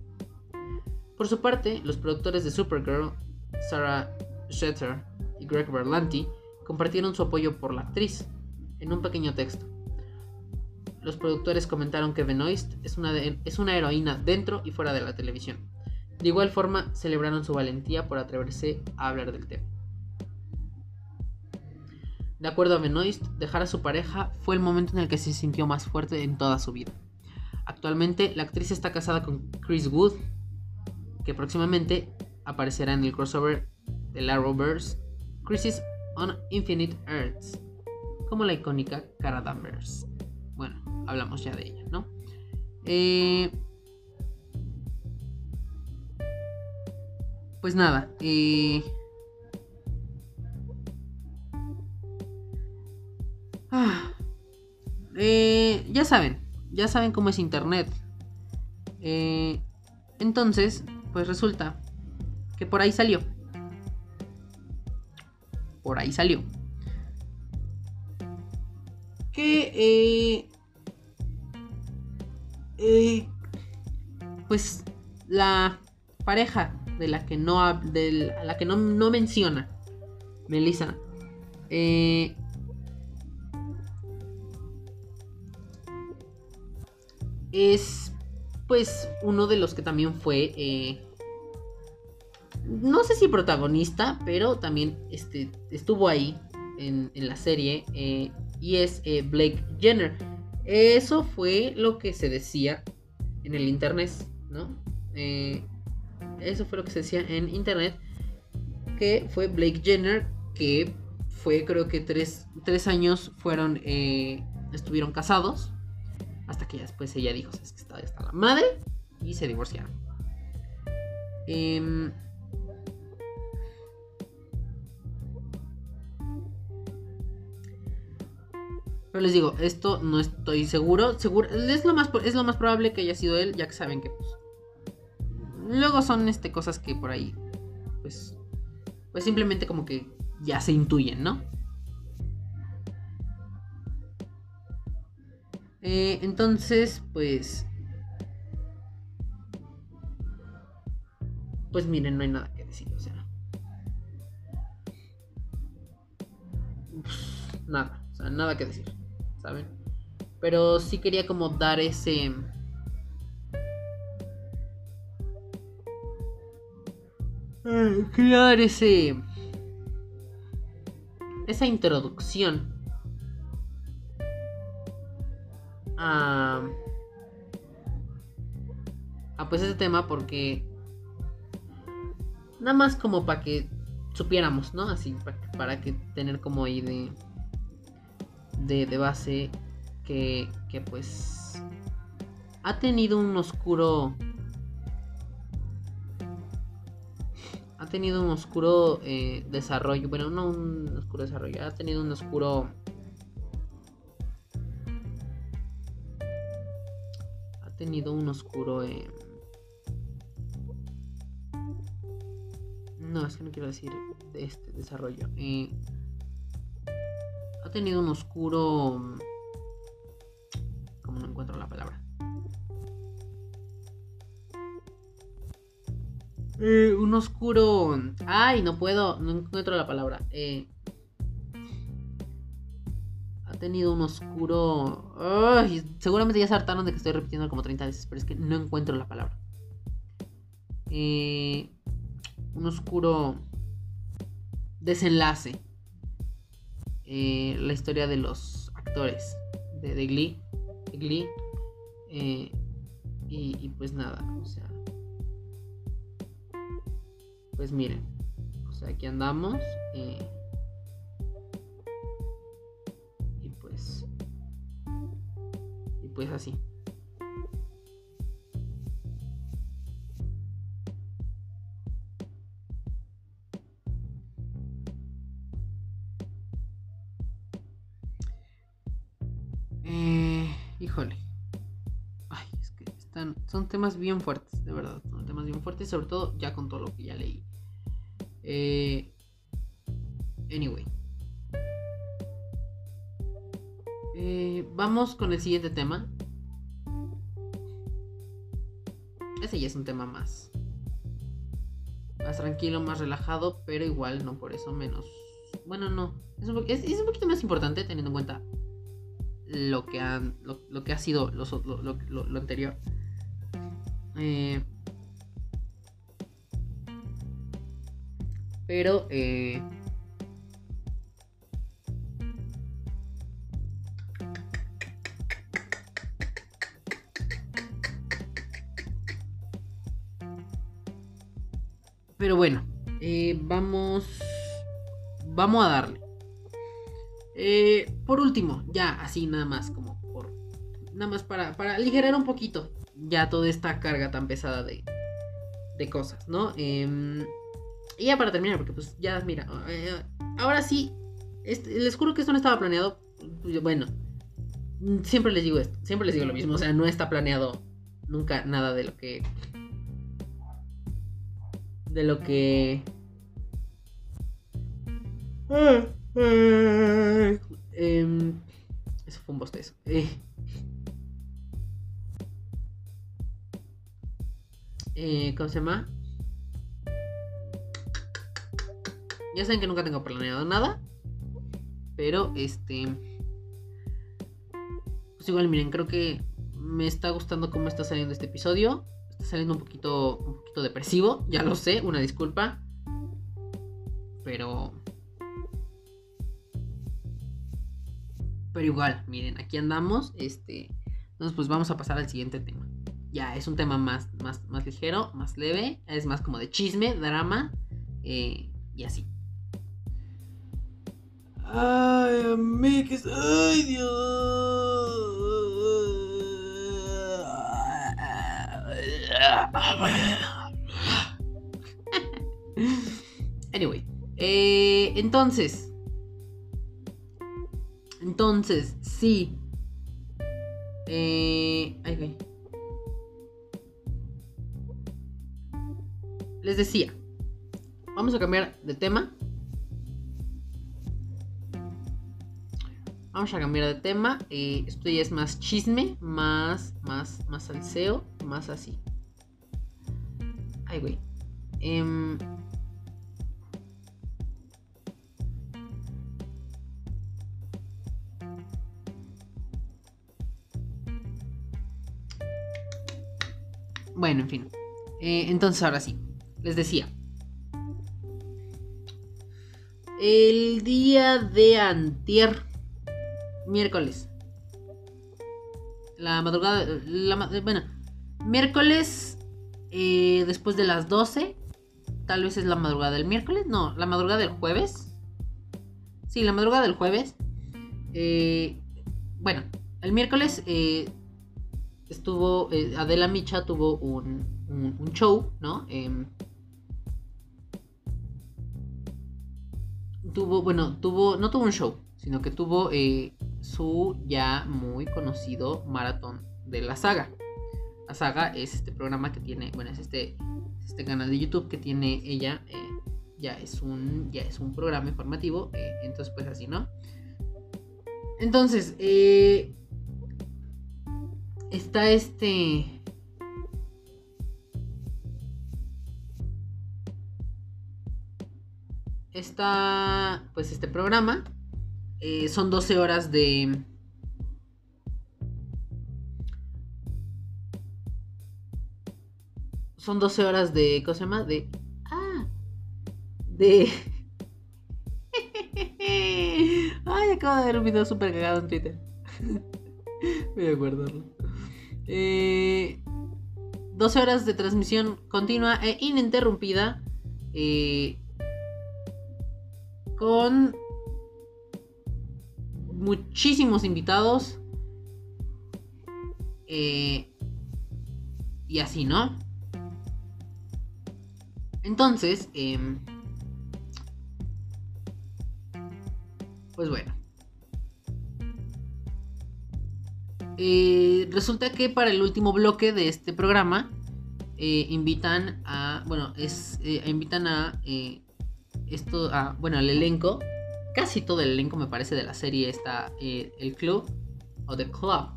Por su parte, los productores de Supergirl, Sarah Schetter y Greg Berlanti, compartieron su apoyo por la actriz en un pequeño texto. Los productores comentaron que Benoist es una, es una heroína dentro y fuera de la televisión. De igual forma, celebraron su valentía por atreverse a hablar del tema. De acuerdo a Benoist, dejar a su pareja fue el momento en el que se sintió más fuerte en toda su vida. Actualmente, la actriz está casada con Chris Wood, que próximamente aparecerá en el crossover de la Arrowverse Crisis on Infinite Earths, como la icónica Cara Danvers. Hablamos ya de ella, ¿no? Eh, pues nada, eh, ah, eh, ya saben, ya saben cómo es Internet. entonces, pues resulta que por ahí salió. Por ahí salió. Que eh, pues la pareja de la que no de la que no, menciona Melissa eh, es pues uno de los que también fue eh, no sé si protagonista pero también este, estuvo ahí en la serie y es Blake Jenner eso fue lo que se decía en el internet, ¿no? Eh, eso fue lo que se decía en internet. Que fue Blake Jenner, que fue creo que tres, años fueron, eh, estuvieron casados. Hasta que después ella dijo, es que está, está la madre. Y se divorciaron. Eh, Pero les digo, esto no estoy seguro. seguro es, lo más, es lo más probable que haya sido él, ya que saben que pues, Luego son este, cosas que por ahí. Pues. Pues simplemente como que ya se intuyen, ¿no? Eh, entonces, pues. Pues miren, no hay nada que decir, o sea. nada, o sea, nada que decir. ¿Saben? Pero sí quería como dar ese... Quería dar ese... Esa introducción a... A pues ese tema porque... Nada más como para que supiéramos, ¿no? Así, para, para que tener como ahí de de, base que, que pues ha tenido un oscuro ha tenido un oscuro eh, desarrollo bueno no un oscuro desarrollo ha tenido un oscuro ha tenido un oscuro eh, no es que no quiero decir de este desarrollo eh, ha tenido un oscuro... ¿Cómo no encuentro la palabra? Eh, un oscuro... Ay, no puedo, no encuentro la palabra. Eh, ha tenido un oscuro... Seguramente ya se hartaron de que estoy repitiendo como 30 veces, pero es que no encuentro la palabra. Eh, un oscuro desenlace. Eh, la historia de los actores de, Glee. Glee eh, y, pues nada, o sea. Pues miren, o sea, aquí andamos. Eh, y pues pues así. Son temas bien fuertes, de verdad. Son temas bien fuertes, sobre todo ya con todo lo que ya leí. Eh, anyway. Eh, vamos con el siguiente tema. Ese ya es un tema más. Más tranquilo, más relajado, pero igual no por eso menos. Bueno, no. Es un, es un poquito más importante teniendo en cuenta lo que, han, lo, que ha sido lo, lo anterior. Eh, pero eh, pero bueno eh, vamos vamos a darle eh, por último, ya así nada más, como por. Nada más para, para aligerar un poquito ya toda esta carga tan pesada de, de cosas, ¿no? Em, y ya para terminar, porque pues ya, mira, eh, ahora sí, este, les juro que esto no estaba planeado. Bueno, siempre les digo esto, siempre les digo lo mismo, o sea, no está planeado nunca nada de lo que. De lo que. Ah. Eh, eso fue un bostezo. Eh, eh, ¿Cómo se llama? Ya saben que nunca tengo planeado nada. Pero este. Pues igual, miren, creo que me está gustando cómo está saliendo este episodio. Está saliendo un poquito, un poquito depresivo, ya lo sé, una disculpa. Pero Pero igual, miren, aquí andamos. Este. Entonces, pues vamos a pasar al siguiente tema. Ya, es un tema más, más, más ligero, más leve. Es más como de chisme, drama. Eh, y así. Ay, amigues. Ay, Dios. anyway. Eh, entonces. Entonces, sí. Eh, Les decía, vamos a cambiar de tema. Vamos a cambiar de tema. Eh, esto ya es más chisme, más, más, más salseo, más así. Ay, güey. Eh, Bueno, en fin. Eh, entonces, ahora sí. Les decía. El día de antier. Miércoles. La madrugada. bueno. Miércoles. Eh, después de las 12. Tal vez es la madrugada del miércoles. No, la madrugada del jueves. Sí, la madrugada del jueves. Eh, bueno, el miércoles estuvo, eh, Adela Micha tuvo un, un, show, ¿no? Em, tuvo, bueno, tuvo, no tuvo un show, sino que tuvo eh, su ya muy conocido maratón de la saga. La saga es este programa que tiene, bueno, es este, este canal de YouTube que tiene ella, eh, ya es un, ya es un programa informativo, entonces pues así, ¿no? Entonces, eh, está este... Está pues este programa. Eh, son 12 horas de... Son 12 horas de... ¿Cómo se llama? De... Ah. De... Ay, acabo de ver un video súper cagado en Twitter. Voy a guardarlo. 12 eh, horas de transmisión continua e ininterrumpida. Eh, con muchísimos invitados. eh, y así, ¿no? Entonces, em, pues bueno. Eh, resulta que para el último bloque de este programa eh, invitan a, bueno, es, invitan a esto, a, bueno, al elenco, casi todo el elenco me parece de la serie está el club o The Club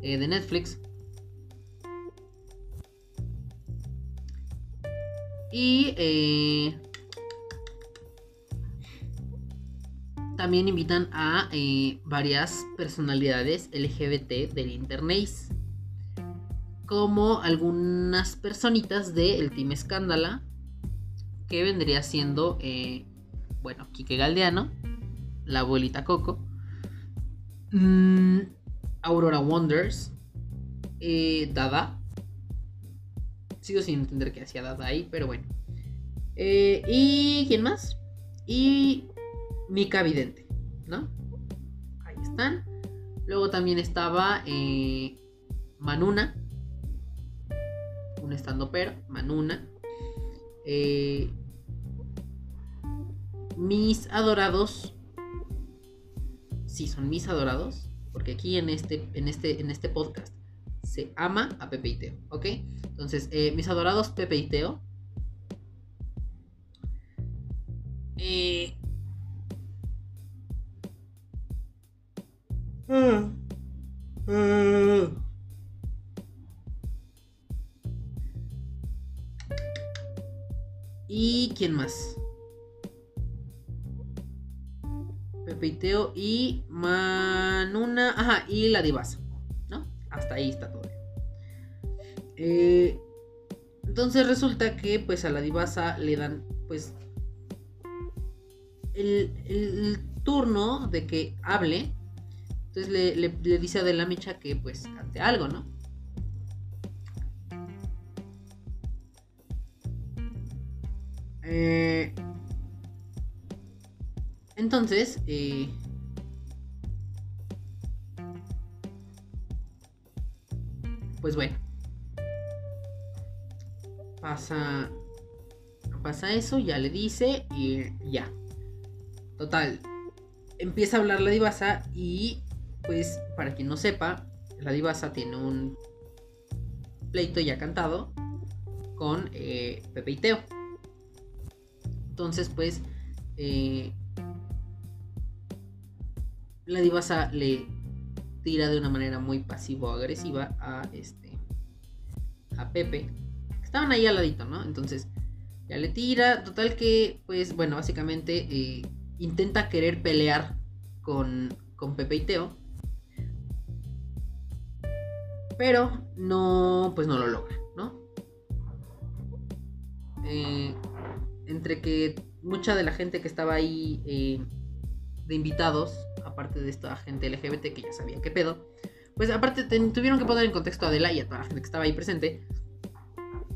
de Netflix Y eh, también invitan a eh, varias personalidades LGBT del internet. Como algunas personitas del Team Escándala. Que vendría siendo, eh, bueno, Kike Galdeano, la abuelita Coco, mm, Aurora Wonders, Dada, Sigo sin entender qué hacía Dada ahí, pero bueno. Eh, ¿Y quién más? Y Mika Vidente, ¿no? Ahí están. Luego también estaba eh, Manuna. Un estando pero, Manuna. Eh, mis adorados. Sí, son mis adorados. Porque aquí en este, en este, en este podcast se ama a Pepe y Teo, ¿ok? Entonces, eh, mis adorados Pepe y Teo. Eh, ¿Y quién más? Pepe y Manuna. Ajá, y la Divasa. Hasta ahí está todo. Eh, entonces resulta que pues a la divasa le dan pues el, turno de que hable. Entonces le, dice a De la Mecha que pues cante algo, ¿no? Eh, entonces, eh, pues bueno. Pasa. Pasa eso, ya le dice y ya. Total. Empieza a hablar la divasa y pues para quien no sepa, la divasa tiene un pleito ya cantado con eh, Pepe y Teo. Entonces pues eh, la divasa le tira de una manera muy pasivo-agresiva a este a Pepe. Estaban ahí al ladito, ¿no? Entonces ya le tira. Total que, pues bueno, básicamente eh, intenta querer pelear con, con Pepe y Teo. Pero no, pues no lo logra, ¿no? Eh, entre que mucha de la gente que estaba ahí eh, de invitados aparte de esta gente LGBT que ya sabía qué pedo, pues aparte tuvieron que poner en contexto a Adela y a toda la gente que estaba ahí presente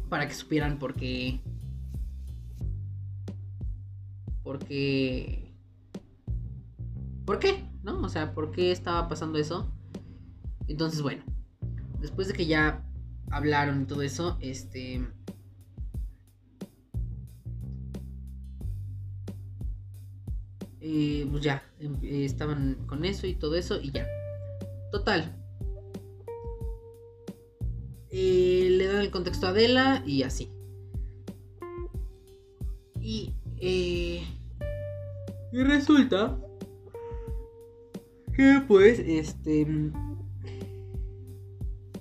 para que supieran por qué. Por qué. ¿Por qué? ¿No? O sea, ¿por qué estaba pasando eso? Entonces, bueno, después de que ya hablaron y todo eso, este. Eh, pues ya, em, eh, estaban con eso y todo eso y ya. Total. Eh, le dan el contexto a Adela y así. Y, y resulta que pues, este...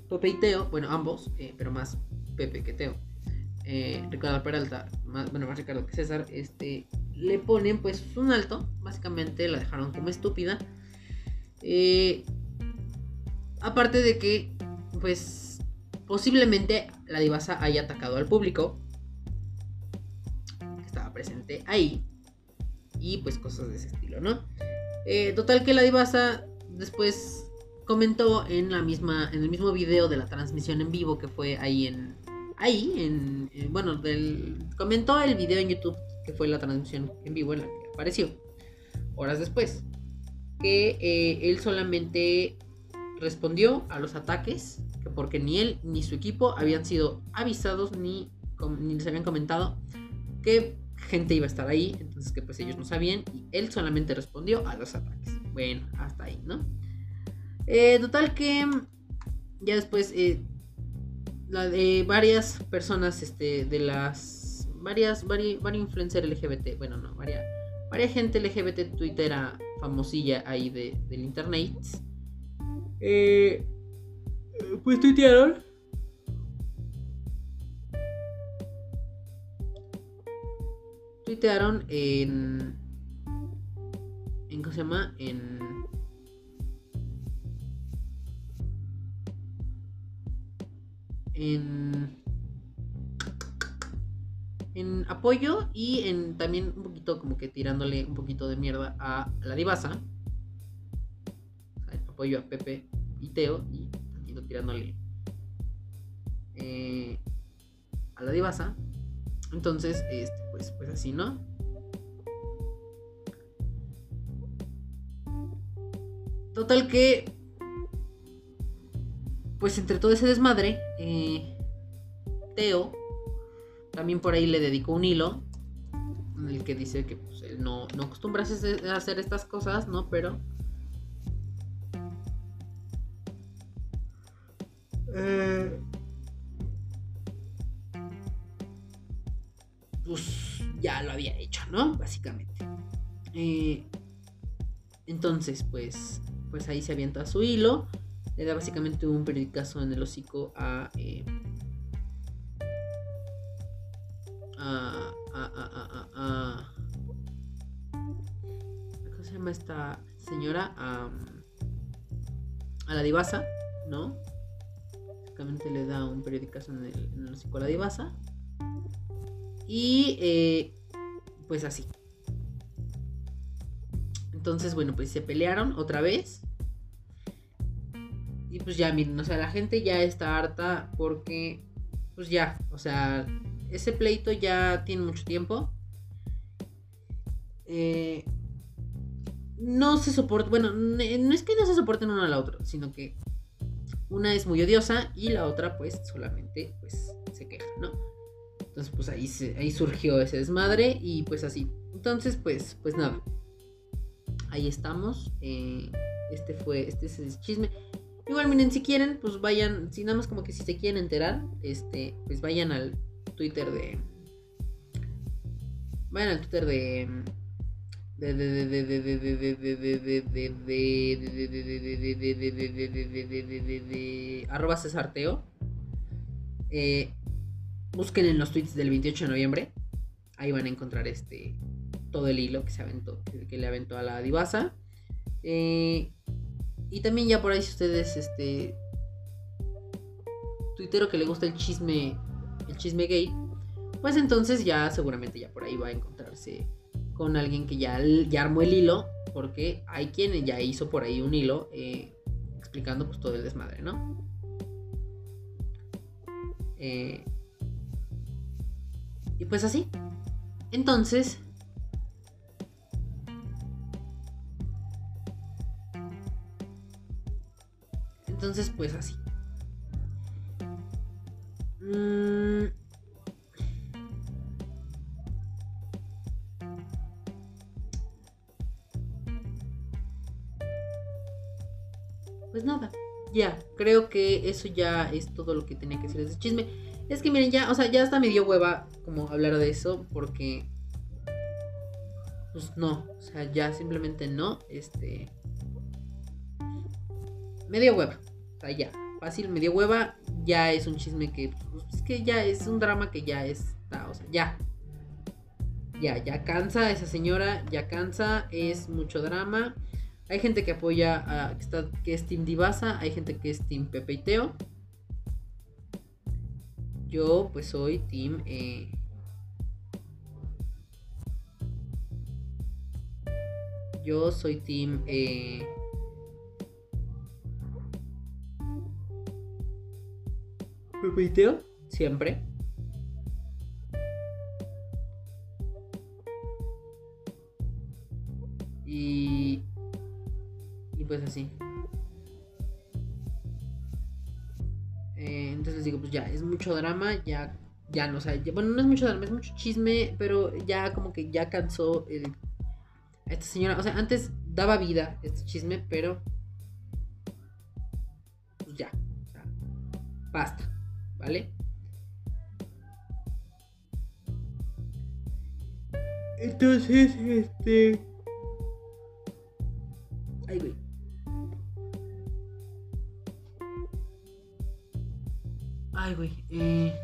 Pepe y Teo, bueno, ambos, pero más Pepe que Teo. Ricardo Peralta, bueno, más Ricardo que César, este, le ponen pues un alto, básicamente la dejaron como estúpida. Eh, aparte de que pues posiblemente la divasa haya atacado al público que estaba presente ahí y pues cosas de ese estilo, ¿no? Eh, total que la divasa después comentó en la misma en el mismo video de la transmisión en vivo que fue ahí en ahí en, bueno del, comentó el video en YouTube fue la transmisión en vivo en la que apareció, horas después, que eh, él solamente respondió a los ataques, porque ni él ni su equipo habían sido avisados ni, ni les habían comentado que gente iba a estar ahí, entonces que pues ellos no sabían y él solamente respondió a los ataques. Bueno, hasta ahí, ¿no? Eh, total que ya después eh, la de varias personas este, de las varias varios influencers LGBT, bueno, no, varias, varias gente LGBT twittera famosilla ahí de, del internet. Eh, pues tuitearon tuitearon en en ¿cómo se llama? en en, en apoyo y en también un poquito como que tirándole un poquito de mierda a la divasa. apoyo a Pepe y Teo y tantito tirándole eh, a la divasa. Entonces, este, pues, pues así, ¿no? Total que pues entre todo ese desmadre, eh, Teo también por ahí le dedicó un hilo en el que dice que pues, él no, no acostumbra a hacer estas cosas, ¿no? Pero... Eh, pues ya lo había hecho, ¿no? Básicamente. Eh, entonces, pues, pues ahí se avienta su hilo le da básicamente un periodicazo en el hocico a, eh, esta señora? A, a la divasa, ¿no? Básicamente le da un periodicazo en el, en a la divasa. Y eh, pues así. Entonces, bueno, pues se pelearon otra vez. Y pues ya, miren, o sea, la gente ya está harta porque, pues ya, o sea, ese pleito ya tiene mucho tiempo. Eh, no se soporta, bueno, no es que no se soporten uno a la otra, sino que una es muy odiosa y la otra pues solamente pues se queja, ¿no? Entonces pues ahí, ahí surgió ese desmadre y pues así. Entonces pues, pues nada. Ahí estamos. Eh, este fue, este es el chisme. Igual, miren, si quieren, pues vayan, si nada más como que si se quieren enterar, este, pues vayan al Twitter de... Vayan al Twitter de... arroba cesarteo. busquen en los tweets del 28 de noviembre. Ahí van a encontrar este todo el hilo que le aventó a la divasa. Eh, y también ya por ahí si ustedes, este, tuitero que le gusta el chisme, el chisme gay, pues entonces ya seguramente ya por ahí va a encontrarse con alguien que ya, ya armó el hilo, porque hay quien ya hizo por ahí un hilo eh, explicando pues todo el desmadre, ¿no? Eh, y pues así. Entonces, Entonces, pues así. Mm. Pues nada, ya, creo que eso ya es todo lo que tenía que decir de ese chisme. Es que miren, ya, o sea, ya hasta me dio hueva como hablar de eso porque pues no, o sea, ya simplemente no, este me dio hueva. O sea, ya, fácil, me dio hueva, ya es un chisme que, pues, es que ya es un drama que ya está, o sea, ya. Ya, ya cansa esa señora, ya cansa, es mucho drama. Hay gente que apoya a, que, está, que es Team Divasa, hay gente que es Team Pepe y Teo. Yo pues soy Team... Eh, yo soy Team... Eh, Pepiteo, siempre. Y. así. les digo, pues ya, es mucho drama, ya, ya no, o bueno, no es mucho drama, es mucho chisme, pero ya como que ya cansó el, esta señora. O sea, antes daba vida este chisme, pero pues ya, basta, ¿vale? Entonces, este... Ay, güey. Ay, güey. Eh...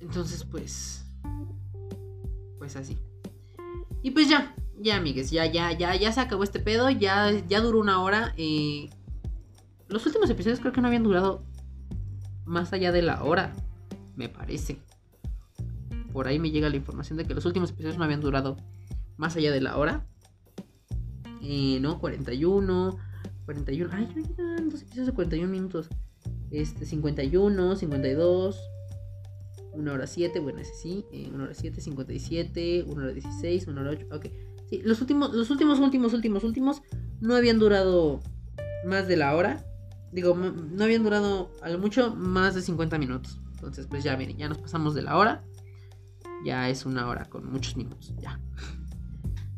Entonces, pues... Pues así. Y pues ya, ya, amigues, ya, ya, ya, ya se acabó este pedo. Ya, ya duró una hora. Eh... Los últimos episodios creo que no habían durado más allá de la hora, me parece por ahí me llega la información de que los últimos episodios no habían durado más allá de la hora. Eh, no, 41, 41. Ay, no llegan dos episodios de 41 minutos. Este, 51, 52, 1 hora 7, bueno, ese sí, 1 eh, hora 7, 57, 1 hora 16, 1 hora 8, ok. Sí, los últimos, los últimos, últimos, últimos, últimos no habían durado más de la hora. Digo, no habían durado a lo mucho más de 50 minutos. Entonces, pues ya miren, ya nos pasamos de la hora ya es una hora con muchos minutos, ya.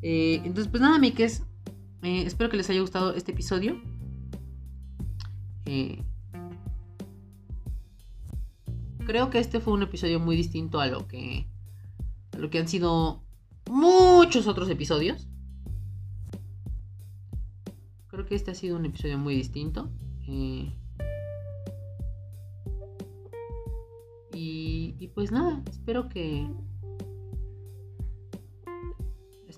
Eh, entonces, pues nada, Mikes. Eh, espero que les haya gustado este episodio. Eh, creo que este fue un episodio muy distinto a lo que. a lo que han sido muchos otros episodios. Creo que este ha sido un episodio muy distinto. y, y pues nada, espero que,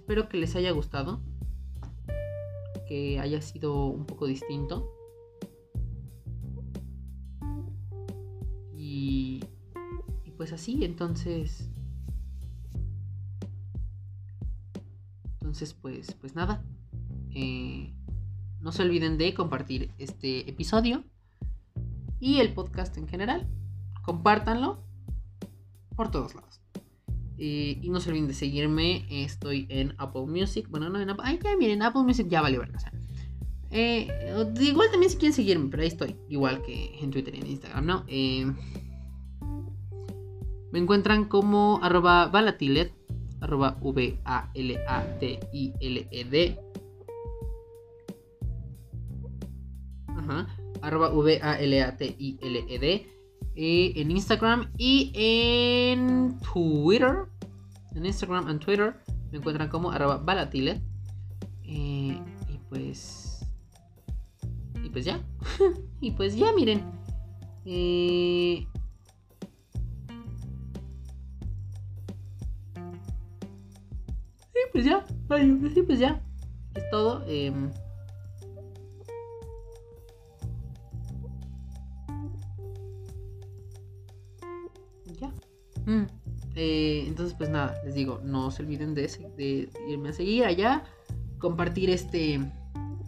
Espero que les haya gustado. Que haya sido un poco distinto. Y, pues así, entonces... Entonces, pues, pues nada. Eh, no se olviden de compartir este episodio y el podcast en general. Compártanlo por todos lados. Eh, y no se olviden de seguirme. Estoy en Apple Music. Bueno, no en Apple. Ay, ya miren, Apple Music ya vale verga. Eh, igual también si quieren seguirme, pero ahí estoy. Igual que en Twitter y en Instagram, ¿no? Eh, me encuentran como arroba. Arroba V-A-L-A-T-I-L-E-D. Ajá. Arroba V-A-L-A-T-I-L-E-D. En Instagram y en Twitter. En Instagram y Twitter me encuentran como arroba balatilet. Eh, y pues. Y pues ya. y pues ya, miren. Eh, sí, pues ya. Sí, pues ya. Es todo. Eh, Mm. Eh, entonces, pues nada, les digo, no se olviden de, de, irme a seguir allá, compartir este,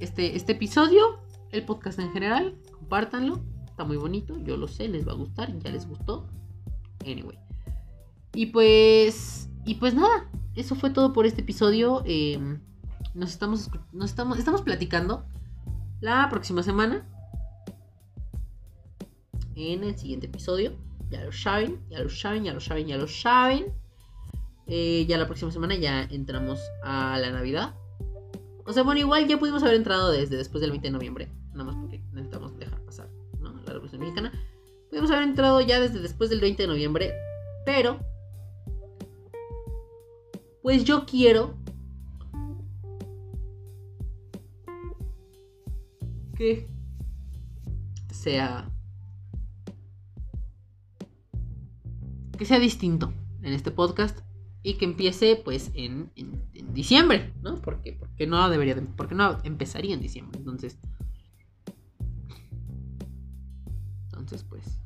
este, este episodio, el podcast en general, compártanlo, está muy bonito, yo lo sé, les va a gustar, ya les gustó. Anyway. Y pues, y pues nada, eso fue todo por este episodio. Em, nos estamos, nos estamos, estamos platicando la próxima semana en el siguiente episodio. Ya lo saben, ya lo saben, ya lo saben, ya lo saben. Eh, ya la próxima semana ya entramos a la Navidad. O sea, bueno, igual ya pudimos haber entrado desde después del 20 de noviembre. Nada más porque necesitamos dejar pasar, ¿no? La Revolución Mexicana. Pudimos haber entrado ya desde después del 20 de noviembre. Pero. Pues yo quiero. Que sea que sea distinto en este podcast y que empiece pues en, diciembre, ¿no? Porque, porque no debería, porque no empezaría en diciembre, entonces, entonces pues,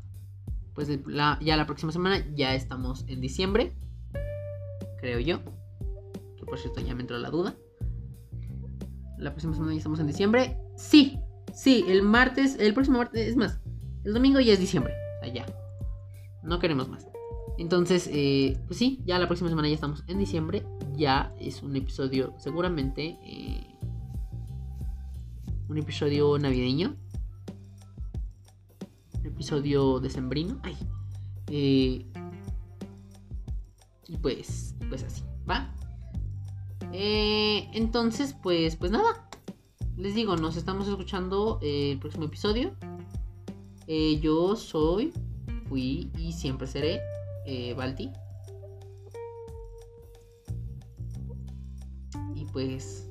pues ya la próxima semana ya estamos en diciembre, creo yo, que por cierto ya me entró la duda. La próxima semana ya estamos en diciembre. Sí, sí, el martes, el próximo martes, es más, el domingo ya es diciembre. Ya. No queremos más. Entonces, eh, pues sí, ya la próxima semana ya estamos en diciembre. Ya es un episodio, seguramente, eh, un episodio navideño. episodio decembrino. Ay. Eh, y pues, pues así, ¿va? Entonces, pues, pues nada. Les digo, nos estamos escuchando el próximo episodio. yo soy, fui y siempre seré Balti. Y pues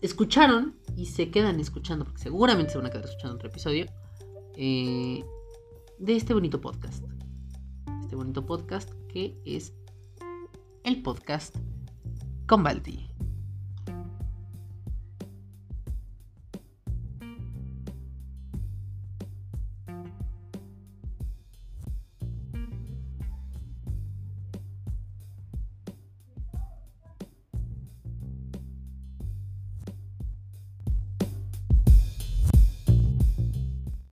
escucharon y se quedan escuchando, porque seguramente se van a quedar escuchando otro episodio eh, de este bonito podcast. Este bonito podcast que es el podcast con Balti.